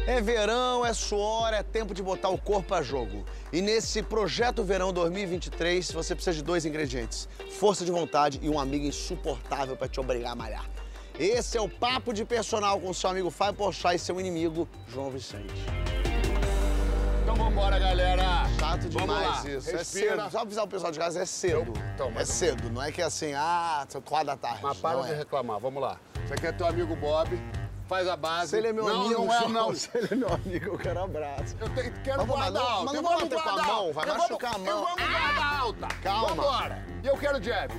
É verão, é suor, é tempo de botar o corpo a jogo. E nesse projeto Verão 2023, você precisa de dois ingredientes: força de vontade e um amigo insuportável para te obrigar a malhar. Esse é o papo de personal com seu amigo Fábio Porchat e seu inimigo João Vicente. Então vambora, galera. Chato demais isso. respira. É cedo. Só avisar o pessoal de casa, é cedo. Então, é mas- cedo, não é que é assim, ah, são quatro da tarde. Mas para não de é. reclamar, vamos lá. Você quer teu amigo Bob, faz a base. Se ele é meu não, amigo, não é, não. Se ele é meu amigo, eu quero abraço. Eu te- quero Mas, guarda mas não- alta. mas não eu vou bater com a mão, vai Eu machucar vamos- a mão. Eu vamos guarda alta. Calma. Vambora. E eu quero jab.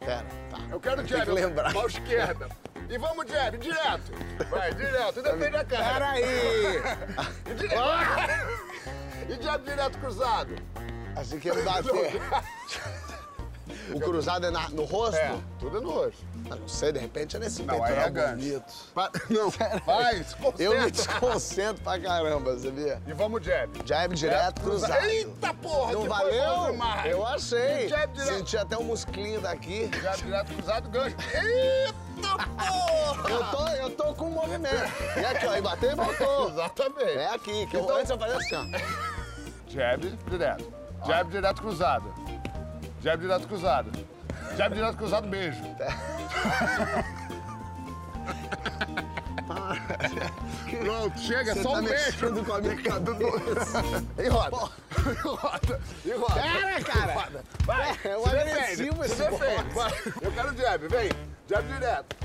Pera, tá. Eu quero jab. que lembrar. Mão esquerda. E vamos jab, direto. Vai, direto. Depende da cara. Peraí. E direto. E jab direto cruzado. Assim que ele bater. O cruzado é na- no rosto? É, tudo é no rosto. Ah, não sei, de repente é nesse Não, peitoral é gancho. bonito. Pa- Não, vai, se concentra. Eu me desconcentro pra caramba, sabia? E vamos jab. Jab direto, cruzado. Eita porra, Não que valeu? Eu achei. Jab direto. Senti até um musclinho daqui. Jab direto cruzado, gancho. Eita porra! Eu tô, eu tô com movimento. E aqui, ó, e bateu e voltou. Exatamente. É aqui, que eu, Então- antes eu fazia assim, ó. Jab direto. Jab direto cruzado. Jab direto cruzado. Jab direto cruzado, beijo. Pronto, chega, Você só tá um beijo. com a minha cabeça. E roda. E roda. E roda. Pera, cara. Roda. Vai. É um se agressivo esse defende. Vai. Eu quero jab, vem. Jab direto.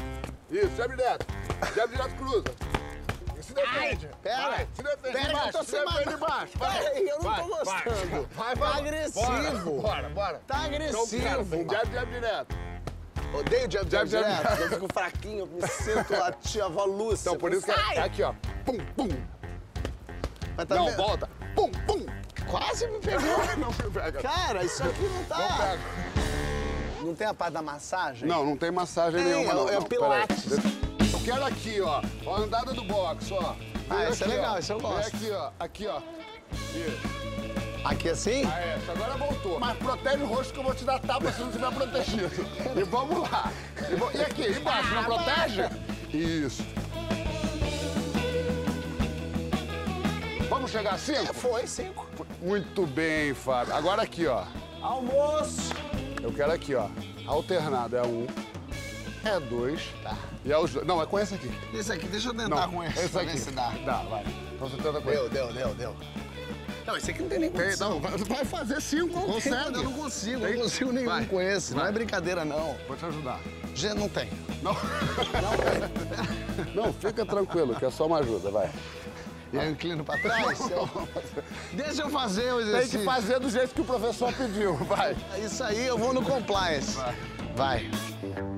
Isso, jab direto. Jab direto cruza. Se defende. pera. Vai, se defende. Pera, que eu tô se defende embaixo. Vai. Eu não Vai, tô vai. gostando. Vai, Tá vai. agressivo. Bora, bora. bora. Tá agressivo. Então, cara, jab, jab direto. Odeio jab, jab, direto. jab. Eu fico fraquinho, eu me sinto a tia avó Lúcia. Então, por isso que é aqui, ó. Pum, pum. Mas tá Não, vendo? volta. Pum, pum. Quase me pegou. Não me pega. Cara, isso aqui não Não tá... pega. Não tem a parte da massagem? Não, não tem massagem Tem, nenhuma, é não. é não, Pilates. Eu quero aqui, ó. Ó, a andada do box, ó. Ah, Vem esse é legal, ó. esse eu Vem gosto. aqui, ó. Aqui, ó. Isso. Aqui assim? Ah, é. Agora voltou. Mas protege o rosto que eu vou te dar tapa se não tiver protegido. E vamos lá. E, e aqui, embaixo, não protege? Isso. Vamos chegar a cinco? Foi, cinco. Muito bem, Fábio. Agora aqui, ó. Almoço. Eu quero aqui, ó. Alternado. É um, é dois. Tá. E é os dois. Não, é com esse aqui. Esse aqui, deixa eu tentar Não, com esse, esse pra aqui. ver se dá. Dá, vai. Então você tenta com Deu, esse. deu, deu, deu. Não, esse aqui não tem nem Tem, condição. não, vai- vai fazer cinco, Não tem, consegue. Eu não consigo, Tem? não consigo nenhum Vai, com esse. Não vai. é brincadeira, não. Vou te ajudar. Gente, não tem. Não. Não, fica tranquilo, que é só uma ajuda, vai. E eu inclino pra trás? Deixa eu fazer o Tem exercício. que fazer do jeito que o professor pediu, vai. É Isso aí, eu vou no compliance. Vai. Como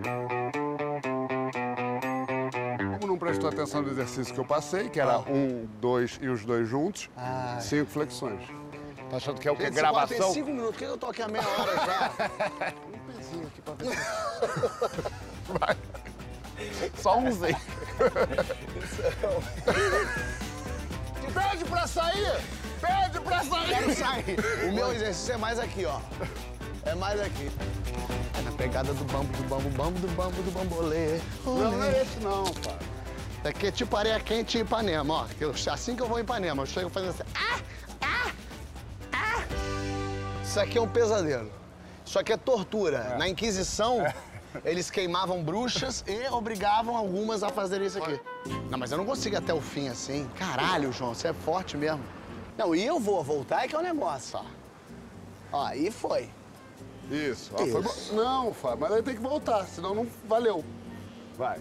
prestou atenção no exercício que eu passei, que era um, dois e os dois juntos, Ah. cinco flexões. Tá achando que é o esse quadro Tem Gravação? cinco minutos, por que eu tô aqui a meia hora já? Um pezinho aqui pra ver. Vai. Só umzinho. Pede pra sair! Pede pra Quero sair! sair. O meu exercício é mais aqui, ó. É mais aqui. É na pegada do bambu, do bambu, bambu, do bambu, do bambolê. Não, não é esse não, pai. Isso aqui é tipo areia quente em Ipanema, ó. Que eu- assim que eu vou em Ipanema, eu chego fazendo assim. Ah, ah, ah. Isso aqui é um pesadelo. Isso aqui é tortura. Na Inquisição, eles queimavam bruxas e obrigavam algumas a fazerem isso aqui. Não, mas eu não consigo ir até o fim assim. Caralho, João, você é forte mesmo. Não, e eu vou voltar é que é o negócio, ó. Ó, aí foi. Isso. ó, foi Isso. bom. Não, Fábio, mas aí tem que voltar, senão não valeu. Vai.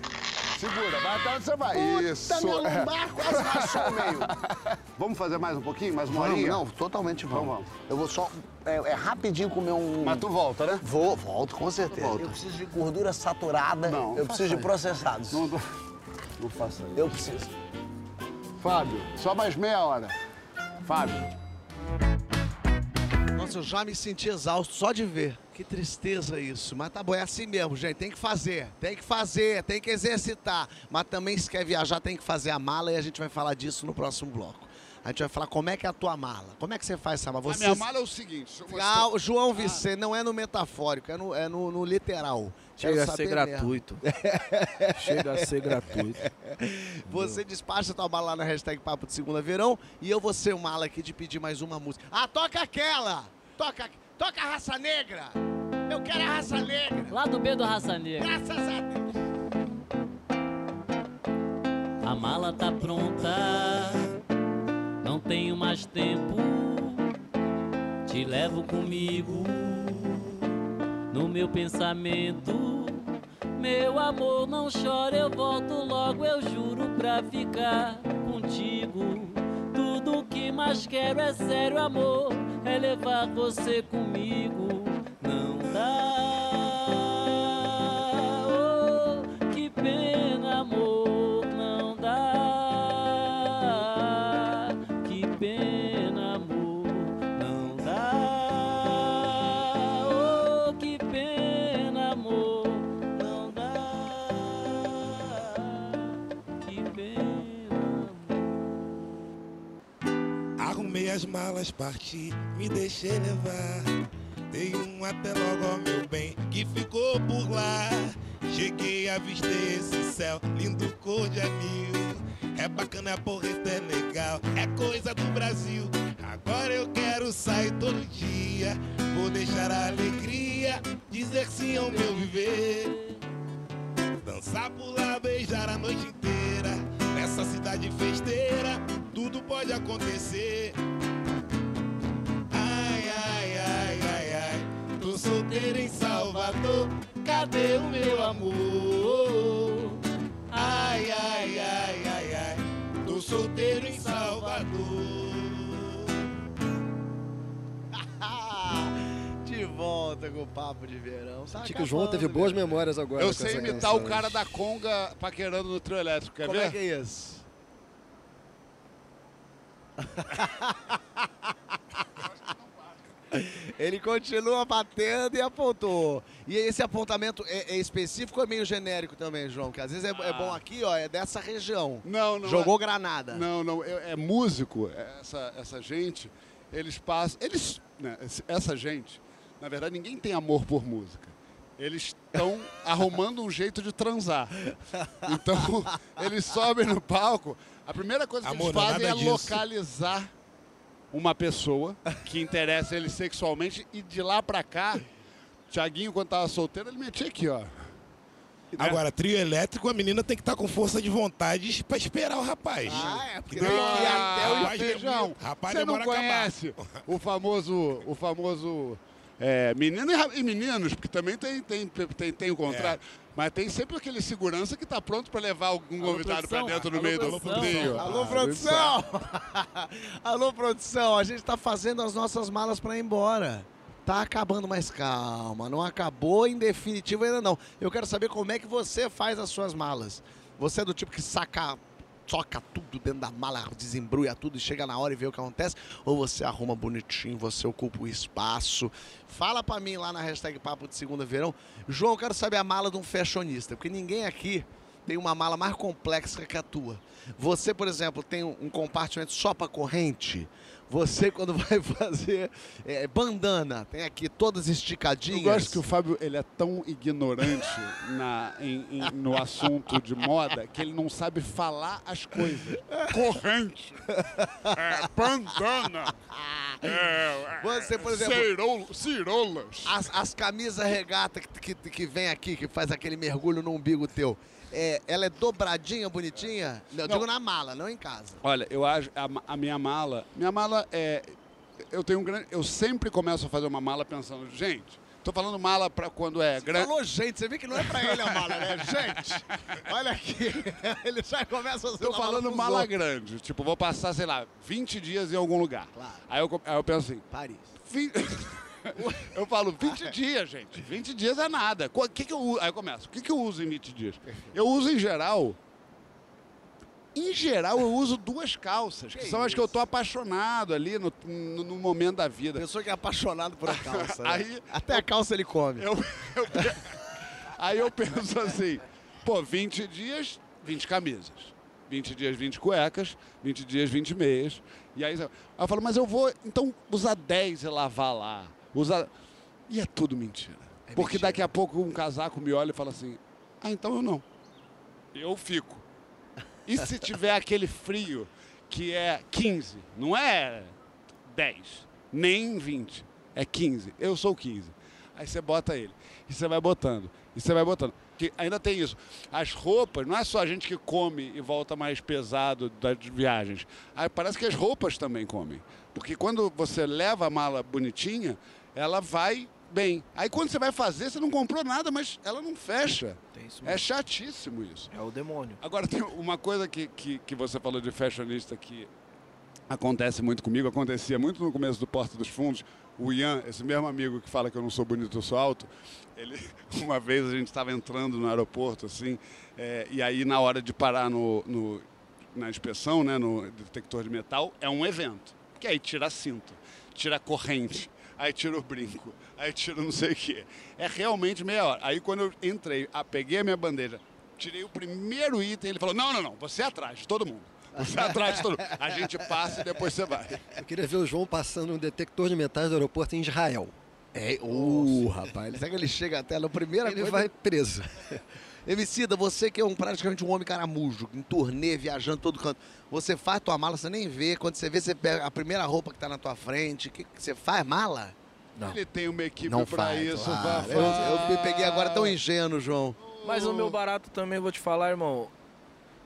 Segura, vai até onde você vai. Puta, Isso. minha lombar quase rachou o meio. Vamos fazer mais um pouquinho? Mais uma Vamos, horinha? não, totalmente vamos. Então vamos. Eu vou só, é, é rapidinho comer um... Mas tu volta, né? Vou, volto, com certeza. Volta. Eu preciso de gordura saturada, Não, não eu preciso de processados. Não, não, não faça isso. Eu preciso. Fábio, só mais meia hora. Fábio. Nossa, eu já me senti exausto só de ver. Que tristeza isso. Mas tá bom, é assim mesmo, gente. Tem que fazer, tem que fazer, tem que exercitar. Mas também, se quer viajar, tem que fazer a mala e a gente vai falar disso no próximo bloco. A gente vai falar como é que é a tua mala. Como é que você faz essa mala? A Você... minha mala é o seguinte. Ah, o João Vicente, não é no metafórico, é no, é no, no literal. Quero Chega a ser gratuito. Chega a ser gratuito. Você despacha tua mala lá na hashtag Papo de Segunda Verão e eu vou ser o mala aqui de pedir mais uma música. Ah, toca aquela! Toca, toca a raça negra! Eu quero a raça negra! Lá do B do Raça Negra. Graças a Deus! A mala tá pronta, não tenho mais tempo. Te levo comigo no meu pensamento. Meu amor, não chore, eu volto logo, eu juro pra ficar contigo. Tudo que mais quero é sério, amor, é levar você comigo. Não dá, Arrumei as malas, parti, me deixei levar. Dei um até logo ao meu bem, que ficou por lá. Cheguei, avistei esse céu, lindo cor de anil. É bacana, é porreta, é legal, é coisa do Brasil. Agora eu quero sair todo dia, vou deixar a alegria, dizer sim ao meu viver. Dançar, pular, beijar a noite inteira. Nessa cidade festeira, tudo pode acontecer. Tô solteiro em Salvador. Cadê o meu amor? Ai, ai, ai, ai, ai. Tô solteiro em Salvador. De volta com o Papo de Verão. Tá Senti que o João teve boas né? memórias agora. Eu com sei essa imitar canção. o cara da conga paquerando no trio elétrico, quer Como ver? é que é isso? Ele continua batendo e apontou. E esse apontamento é, é específico ou é meio genérico também, João? Que às vezes é, é bom aqui, ó, é dessa região. Não, não. Jogou é, granada. Não, não. É, é músico, essa, essa gente, eles passam. Eles. né, essa gente, na verdade, ninguém tem amor por música. Eles estão arrumando um jeito de transar. Então, eles sobem no palco. A primeira coisa que Amor, eles é fazem é disso. localizar uma pessoa que interessa eles sexualmente e de lá pra cá, Tiaguinho, quando tava solteiro, ele metia aqui, ó. Agora, trio elétrico, a menina tem que estar com força de vontade pra esperar o rapaz. Ah, é, porque tem que ir até o rapaz, feijão. Rapaz, Você não demora a acabar. conhece o famoso, o famoso é, menino e e meninos, porque também tem, tem, tem, tem o contrário. Mas tem sempre aquele segurança que tá pronto para levar algum convidado para dentro no Alô, meio do produção. trio. Alô, produção! Alô, produção! A gente tá fazendo as nossas malas pra ir embora. Tá acabando, mas calma, não acabou em definitivo ainda não. Eu quero saber como é que você faz as suas malas. Você é do tipo que saca, soca tudo dentro da mala, desembrulha tudo e chega na hora e vê o que acontece? Ou você arruma bonitinho, você ocupa o espaço? Fala pra mim lá na hashtag Papo de Segunda Verão. João, eu quero saber a mala de um fashionista, porque ninguém aqui tem uma mala mais complexa que a tua. Você, por exemplo, tem um compartimento só para corrente? Você, quando vai fazer é, bandana, tem aqui todas esticadinhas. Eu gosto que o Fábio ele é tão ignorante na, em- em- no assunto de moda que ele não sabe falar as coisas. Corrente, é, bandana, é, Você, por exemplo, cirol- cirolas. as, as camisas regata que, que, que vem aqui, que faz aquele mergulho no umbigo teu, é, ela é dobradinha, bonitinha? Eu Não. digo na mala, não em casa. Olha, eu acho a, a minha mala, minha mala é, eu tenho um grande, eu sempre começo a fazer uma mala pensando, gente, tô falando mala para quando é grande. Falou gente, você vê que não é pra ele a mala, né? Gente, olha aqui. Ele já começa a fazer Tô falando mala outros. grande, tipo, vou passar, sei lá, 20 dias em algum lugar. Claro. Aí eu, aí eu penso assim, Paris. Vin- eu falo, 20 dias, gente. 20 dias é nada. O que, que eu uso? Aí eu começo. O que, que eu uso em 20 dias? Eu uso em geral. Em geral, eu uso duas calças, que, Que são as que eu isso? tô apaixonado ali no, no, no momento da vida. Pessoa que é apaixonado por a calça. né? Aí- Até a calça ele come. Eu- eu aí eu penso assim, pô, 20 dias, 20 camisas. 20 dias, 20 cuecas, 20 dias, 20 meias. E aí, aí eu falo, mas eu vou, então, usar 10 e lavar lá. Usar... E é tudo mentira. É Porque mentira. daqui a pouco um casaco me olha e fala assim, ah, então eu não. Eu fico. E se tiver aquele frio que é 15, não é 10, nem 20, é 15. Eu sou 15. Aí você bota ele. E você vai botando. E você vai botando. Que ainda tem isso. As roupas, não é só a gente que come e volta mais pesado das viagens. Aí parece que as roupas também comem. Porque quando você leva a mala bonitinha, ela vai bem. Aí quando você vai fazer, você não comprou nada, mas ela não fecha. É chatíssimo isso. É o demônio. Agora, tem uma coisa que, que, que você falou de fashionista que acontece muito comigo, acontecia muito no começo do Porta dos Fundos. O Ian, esse mesmo amigo que fala que eu não sou bonito, eu sou alto, ele, uma vez a gente estava entrando no aeroporto, assim, é, e aí na hora de parar no, no- na inspeção, né, no detector de metal, é um evento. Que aí tira cinto, tira corrente, aí tira o brinco, aí tira não sei o quê. É realmente meia hora. Aí quando eu entrei, ah, peguei a minha bandeja, tirei o primeiro item, ele falou, não, não, não, você é atrás de todo mundo. Você é atrás de todo mundo. A gente passa e depois você vai. Eu queria ver o João passando um detector de metais do aeroporto em Israel. É, uh, rapaz. Será que ele chega até na primeira Ele coisa? vai preso. Emicida, você que é um, praticamente um homem caramujo, em turnê, viajando todo canto. Você faz tua mala, você nem vê. Quando você vê, você pega a primeira roupa que tá na tua frente. O que, que você faz? Mala? Não. Ele tem uma equipe Não pra faz. isso. claro. Eu, eu me peguei agora tão ingênuo, João. Mas o meu barato também, vou te falar, irmão.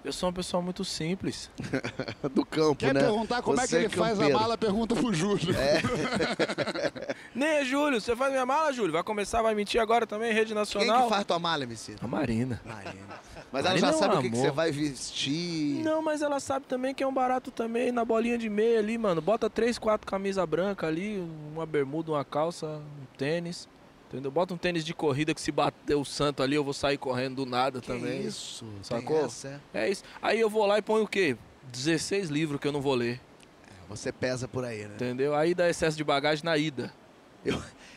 Eu sou uma pessoa muito simples. Do campo, Quer né? perguntar como é que Você ele faz a campeiro. mala? Pergunta pro Júlio. Nem é Júlio, você faz minha mala, Júlio? Vai começar, vai mentir agora também, rede Quem nacional? que faz tua mala, Emicida? A Marina. Marina. Mas ela Marina já é um sabe o que, que você vai vestir. Não, mas ela sabe também que é um barato também, na bolinha de meia ali, mano. Bota três, quatro camisas brancas ali, uma bermuda, uma calça, um tênis. Entendeu? Bota um tênis de corrida que se bater o santo ali, eu vou sair correndo do nada Que também. isso? tem Sacou? essa, é? É isso. Aí eu vou lá e ponho o quê? 16 livros que eu não vou ler. Você pesa por aí, né? Entendeu? Aí dá excesso de bagagem na ida.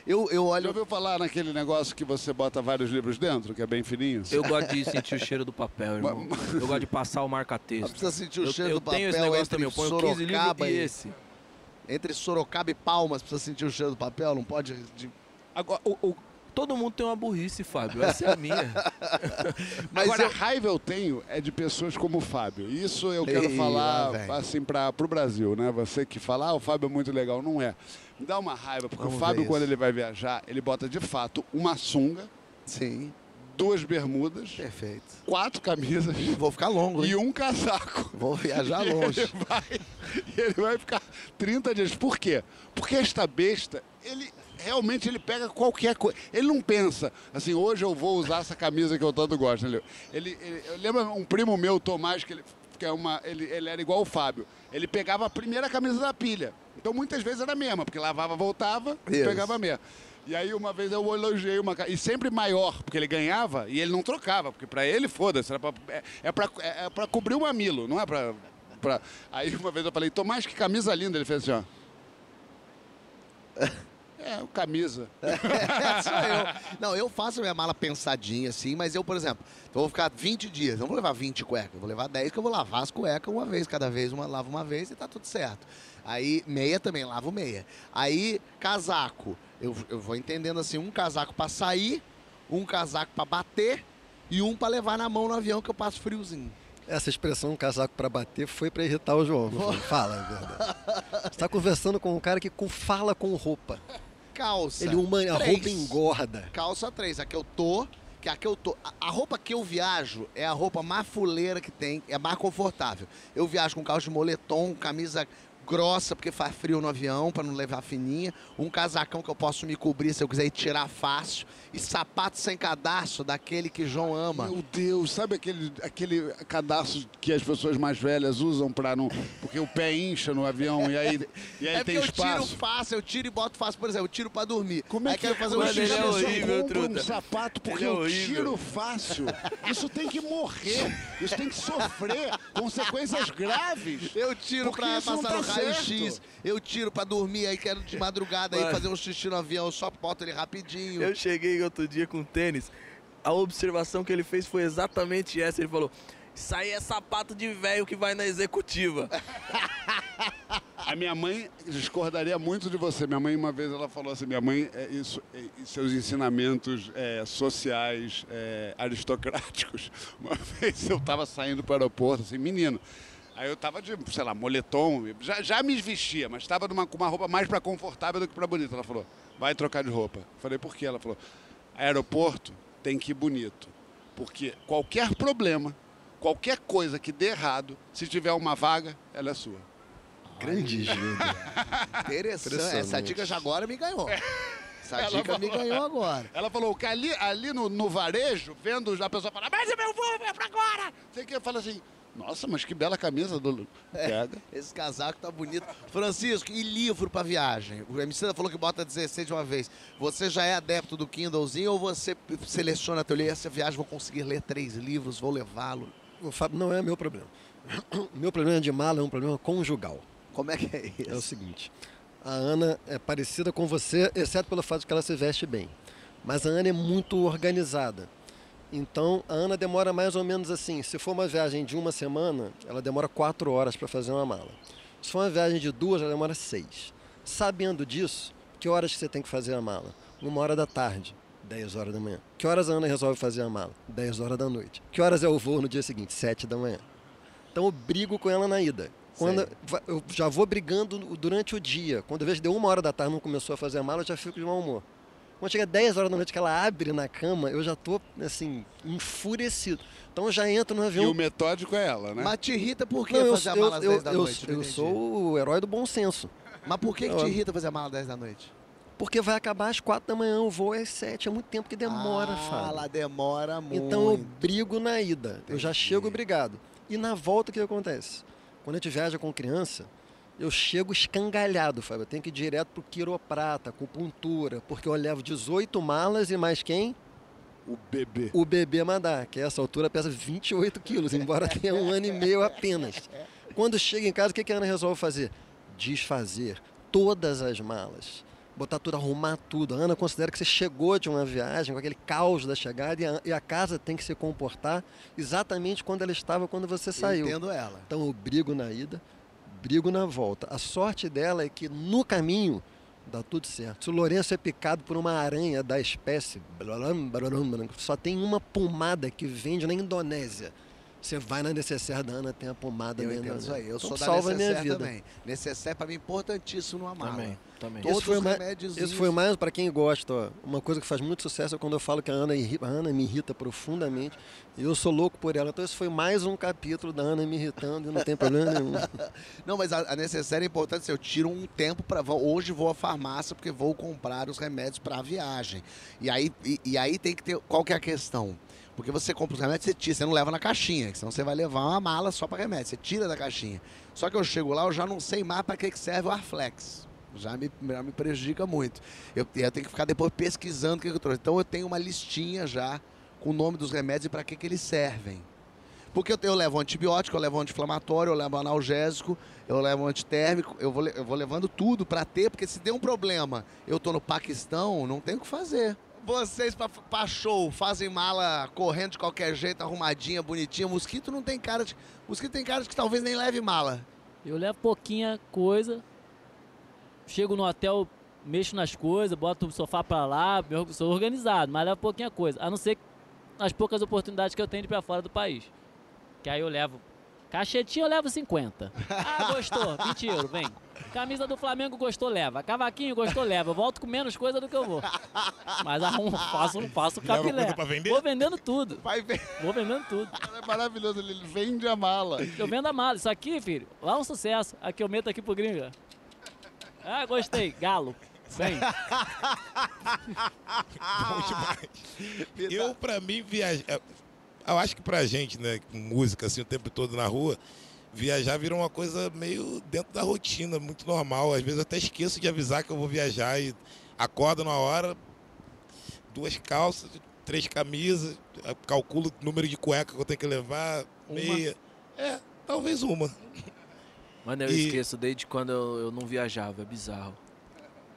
Eu, eu Já olho. ouviu falar naquele negócio que você bota vários livros dentro, que é bem fininho? Eu gosto de sentir o cheiro do papel, irmão. Eu gosto de passar o marca-texto. precisa sentir o Eu, cheiro eu do papel tenho esse negócio entre também. Eu ponho 15 livros Sorocaba e e, esse. entre Sorocaba e Palmas, precisa sentir o cheiro do papel, não pode. de- Agora, o- o- Todo mundo tem uma burrice, Fábio. Essa é a minha. Mas agora, eu- a raiva eu tenho é de pessoas como o Fábio. Isso eu quero Ei, falar lá assim para o Brasil, né? Você que fala, ah, o Fábio é muito legal. Não é. Dá uma raiva, porque Vamos o Fábio, quando ele vai viajar, ele bota de fato uma sunga, Sim, duas bermudas, perfeito. quatro camisas Vou ficar longo, e hein? um casaco. Vou viajar E longe. Ele vai, e ele vai ficar 30 dias. Por quê? Porque esta besta, ele realmente ele pega qualquer coisa. Ele não pensa assim, hoje eu vou usar essa camisa que eu tanto gosto. Ele, ele, ele- eu lembro um primo meu, Tomás, que ele, que é uma, ele, ele era igual o Fábio. Ele pegava a primeira camisa da pilha. Então muitas vezes era a mesma, porque lavava, voltava e Isso. pegava a mesma. E aí uma vez eu elogiei uma e sempre maior, porque ele ganhava e ele não trocava, porque pra ele foda-se, era pra, é, é, pra, é, é pra cobrir o mamilo, não é pra, pra... Aí uma vez eu falei, Tomás, que camisa linda, ele fez assim, ó. É, camisa. Sou eu. Não, eu faço minha mala pensadinha assim, mas eu, por exemplo, eu vou ficar 20 dias, não vou levar 20 cuecas, vou levar 10 que eu vou lavar as cuecas uma vez, cada vez uma lavo uma vez e tá tudo certo. Aí, meia também, lavo meia. Aí, casaco. Eu, eu vou entendendo assim, um casaco pra sair, um casaco pra bater e um pra levar na mão no avião que eu passo friozinho. Essa expressão casaco pra bater foi pra irritar o João. não? Fala, a verdade. Você tá conversando com um cara que fala com roupa. Calça. Ele uma, a roupa engorda. Calça 3, a que eu tô, que a que eu tô. A, a roupa que eu viajo é a roupa mais fuleira que tem, é mais confortável. Eu viajo com calça de moletom, camisa grossa, porque faz frio no avião, pra não levar fininha, um casacão que eu posso me cobrir se eu quiser ir tirar fácil, e sapato sem cadastro, daquele que João ama. Meu Deus, sabe aquele, aquele cadastro que as pessoas mais velhas usam para não. Porque o pé incha no avião e aí, e aí é tem porque eu tiro espaço? fácil, eu tiro e boto fácil, por exemplo, eu tiro pra dormir. Como é Aí que quero fazer um é xixi é horrível, um truta. sapato porque é eu tiro fácil? Isso tem que morrer. Isso tem que sofrer consequências graves. Eu tiro não passar no tá raio-x, eu tiro pra dormir, aí quero de madrugada aí fazer um xixi no avião, eu só boto ele rapidinho. Eu cheguei outro dia com tênis. A observação que ele fez foi exatamente essa. Ele falou: Isso aí é sapato de velho que vai na executiva. A minha mãe discordaria muito de você. Minha mãe, uma vez, ela falou assim: minha mãe, é isso, é, e seus ensinamentos é, sociais, é, aristocráticos. Uma vez eu estava saindo para o aeroporto, assim, menino. Aí eu tava de, sei lá, moletom, já, já me vestia, mas estava com uma roupa mais para confortável do que para bonita. Ela falou: vai trocar de roupa. Falei: por quê? Ela falou: aeroporto tem que ir bonito. Porque qualquer problema, qualquer coisa que dê errado, se tiver uma vaga, ela é sua. Grande Gilda. Interessante. Essa dica já agora me ganhou. Essa Ela dica me falou- ganhou agora. Ela falou que ali, ali no, no varejo, vendo a pessoa falar, mas meu voo é pra agora! Você que fala assim, nossa, mas que bela camisa do. Pega. Esse casaco tá bonito. Francisco, e livro pra viagem? O MC falou que bota 16 de uma vez. Você já é adepto do Kindlezinho ou você seleciona teu livro? Essa viagem vou conseguir ler três livros, vou levá-lo. O Fábio não é meu problema. Meu problema de mala é um problema conjugal. Como é que é isso? É o seguinte: a Ana é parecida com você, exceto pelo fato de que ela se veste bem. Mas a Ana é muito organizada. Então a Ana demora mais ou menos assim. Se for uma viagem de uma semana, ela demora quatro horas para fazer uma mala. Se for uma viagem de duas, ela demora seis. Sabendo disso, que horas que você tem que fazer a mala? Uma hora da tarde, 10 horas da manhã. Que horas a Ana resolve fazer a mala? 10 horas da noite. Que horas é o voo no dia seguinte? 7 da manhã. Então eu brigo com ela na ida. Quando Sei. eu já vou brigando durante o dia. Quando eu vejo que deu uma hora da tarde e não começou a fazer a mala, eu já fico de mau humor. Quando chega 10 horas da noite que ela abre na cama, eu já tô, assim, enfurecido. Então eu já entro no E avião. o metódico é ela, né? Mas te irrita por que Não, eu, fazer a eu- mala às eu- 10 da eu- noite? Eu entendi. sou o herói do bom senso. Mas por que, que Eu- te irrita fazer a mala às 10 da noite? Porque vai acabar às 4 da manhã, o voo é às 7. É muito tempo que demora, ah, Fábio. ela demora muito. Então eu brigo na ida. Eu já Entendi. chego brigado. E na volta o que acontece? Quando a gente viaja com criança, eu chego escangalhado, Fábio. Eu tenho que ir direto pro quiroprata, acupuntura, porque eu levo 18 malas e mais quem? O bebê. O bebê Madá, que a essa altura pesa 28 quilos, embora tenha um ano e meio apenas. Quando chega em casa, o que que a Ana resolve fazer? Desfazer todas as malas. Botar tudo, arrumar tudo. A Ana considera que você chegou de uma viagem com aquele caos da chegada e a, e a casa tem que se comportar exatamente quando ela estava quando você saiu. Entendo ela. Então eu brigo na ida, brigo na volta. A sorte dela é que no caminho dá tudo certo. Se o Lourenço é picado por uma aranha da espécie, só tem uma pomada que vende na Indonésia. Você vai na necessaire da Ana, tem a pomada Eu da isso aí. Eu Então sou da salva a minha necessaire vida. também. Necessaire pra mim é importantíssimo numa mala. Também, também. Todos Esse foi, os mais, remédiozinhos. esse foi mais para quem gosta. Ó. Uma coisa que faz muito sucesso é quando eu falo que a Ana, a Ana me irrita profundamente. E eu sou louco por ela. Então esse foi mais um capítulo da Ana me irritando e não tem problema nenhum. Não, mas a, a necessária é importante. se Eu tiro um tempo para hoje vou à farmácia porque vou comprar os remédios para a viagem. E aí, e, e aí tem que ter qual que é a questão? Porque você compra os remédios, você tira, você não leva na caixinha, senão você vai levar uma mala só para remédio. Você tira da caixinha. Só que eu chego lá, eu já não sei mais para que que serve o Arflex. Já me, já me prejudica muito. Eu, eu tenho que ficar depois pesquisando o que, que eu trouxe. Então eu tenho uma listinha já com o nome dos remédios e para que, que eles servem. Porque eu, eu levo antibiótico, eu levo anti-inflamatório, eu levo analgésico, eu levo antitérmico, eu vou, eu vou levando tudo pra ter, porque se der um problema, eu tô no Paquistão, não tem o que fazer. Vocês pra, pra show fazem mala correndo de qualquer jeito, arrumadinha, bonitinha. Mosquito não tem cara de. Mosquito tem cara de que talvez nem leve mala. Eu levo pouquinha coisa, chego no hotel, mexo nas coisas, boto o sofá pra lá, sou organizado, mas leva pouquinha coisa. A não ser as poucas oportunidades que eu tenho de ir pra fora do país. Que aí eu levo. Cachetinho eu levo 50. Ah, gostou, 20 euros, vem. Camisa do Flamengo gostou, leva. Cavaquinho gostou, leva. Eu volto com menos coisa do que eu vou. Mas arrumo, faço, faço Leva capilé. coisa pra vender? Vou vendendo tudo. Vai ver. Vou vendendo tudo. É maravilhoso, ele vende a mala. Eu vendo a mala. Isso aqui, filho, lá é um sucesso. Aqui eu meto aqui pro gringa. Ah, gostei. Galo. Vem. Bom demais. Eu, pra mim, viajar. Eu acho que pra gente, né, com música assim o tempo todo na rua, viajar virou uma coisa meio dentro da rotina, muito normal. Às vezes eu até esqueço de avisar que eu vou viajar e acordo na hora, duas calças, três camisas, calculo o número de cueca que eu tenho que levar, meia. É, talvez uma. Mano, eu E- esqueço desde quando eu, eu não viajava, é bizarro.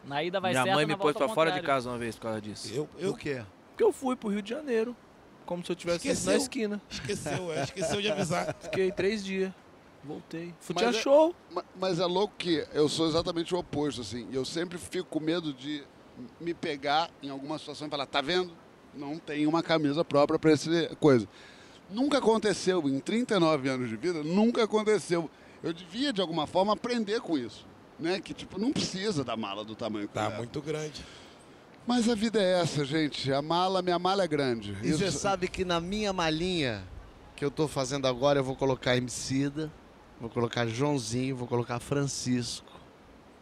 Na ida vai Minha certo, mãe me pôs pra fora de casa uma vez por causa disso. Eu, eu O quê? Porque eu fui pro Rio de Janeiro, como se eu tivesse ido na Esqueceu. esquina. esqueceu, é, esqueceu de avisar. Fiquei três dias, voltei. Fui Mas é- show. Mas é louco que eu sou exatamente o oposto, assim. Eu sempre fico com medo de me pegar em alguma situação e falar, tá vendo? Não tem uma camisa própria para essa coisa. Nunca aconteceu, em 39 anos de vida, nunca aconteceu. Eu devia, de alguma forma, aprender com isso. Né? Que, tipo, não precisa da mala do tamanho que Tá é. muito grande. Mas a vida é essa, gente. A mala, minha mala é grande. E você sabe que na minha malinha que eu tô fazendo agora, eu vou colocar Emicida, vou colocar Joãozinho, vou colocar Francisco,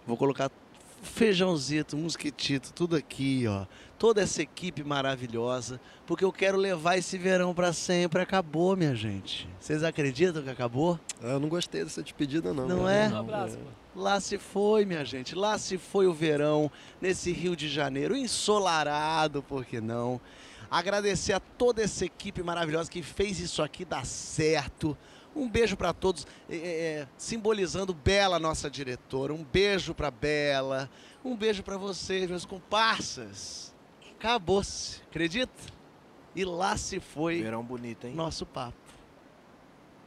vou colocar Feijãozito, Mosquitito, tudo aqui, ó. Toda essa equipe maravilhosa, porque eu quero levar esse verão pra sempre. Acabou, minha gente. Vocês acreditam que acabou? Eu não gostei dessa despedida, não. Não é? Um abraço, pô. Lá se foi, minha gente. Lá se foi o verão, nesse Rio de Janeiro, ensolarado, por que não? Agradecer a toda essa equipe maravilhosa que fez isso aqui dar certo. Um beijo para todos, é, é, simbolizando Bela, nossa diretora. Um beijo para Bela. Um beijo para vocês, meus comparsas. Acabou-se, acredita? E lá se foi Verão bonito, hein? nosso papo.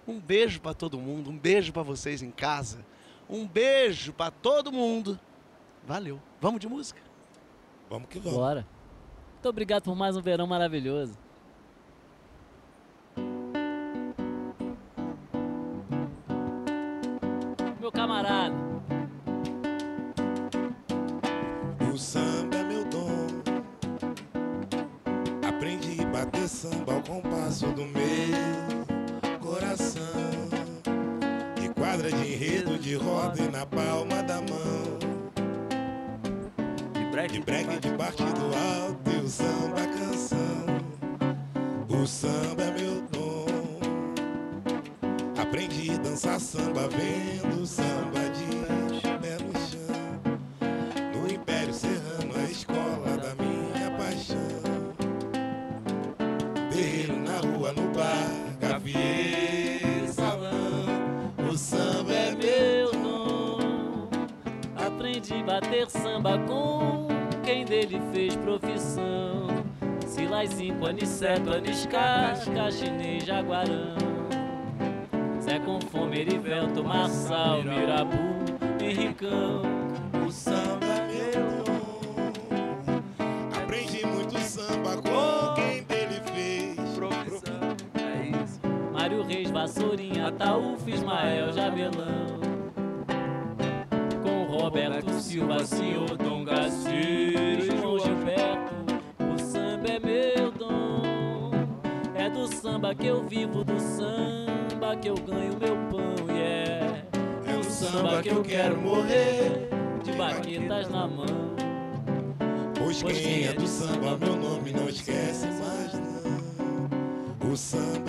Um beijo pra todo mundo, um beijo pra vocês em casa, um beijo pra todo mundo. Valeu. Vamos de música? Vamos que vamos. Bora. Muito obrigado por mais um verão maravilhoso. Meu camarada. O samba é meu dom. Aprendi a bater samba ao compasso do meu coração. E quadra de de roda e na palma da mão. De break, De break de partido alto e o samba canção. O samba é meu dom. Aprendi a dançar samba vendo samba Bater samba com quem dele fez profissão. Silas 5, Aniceto, Aniscasca, Chinês, Jaguarão. Zé com fome, Erivelto, Marçal, Mirabu, Henricão. O samba é meu dom. Aprendi muito samba com quem dele fez. Profissão, é isso. Mário Reis, Vassourinha, Taúf, Ismael, Jamelão. Roberto Silva, senhor Dom Garcia, João Gilberto. O samba é meu dom. É do samba que eu vivo, do samba que eu ganho meu pão, yeah. É o samba que eu quero morrer. De baquetas na mão. Pois quem é do samba, meu nome não esquece mais não. O samba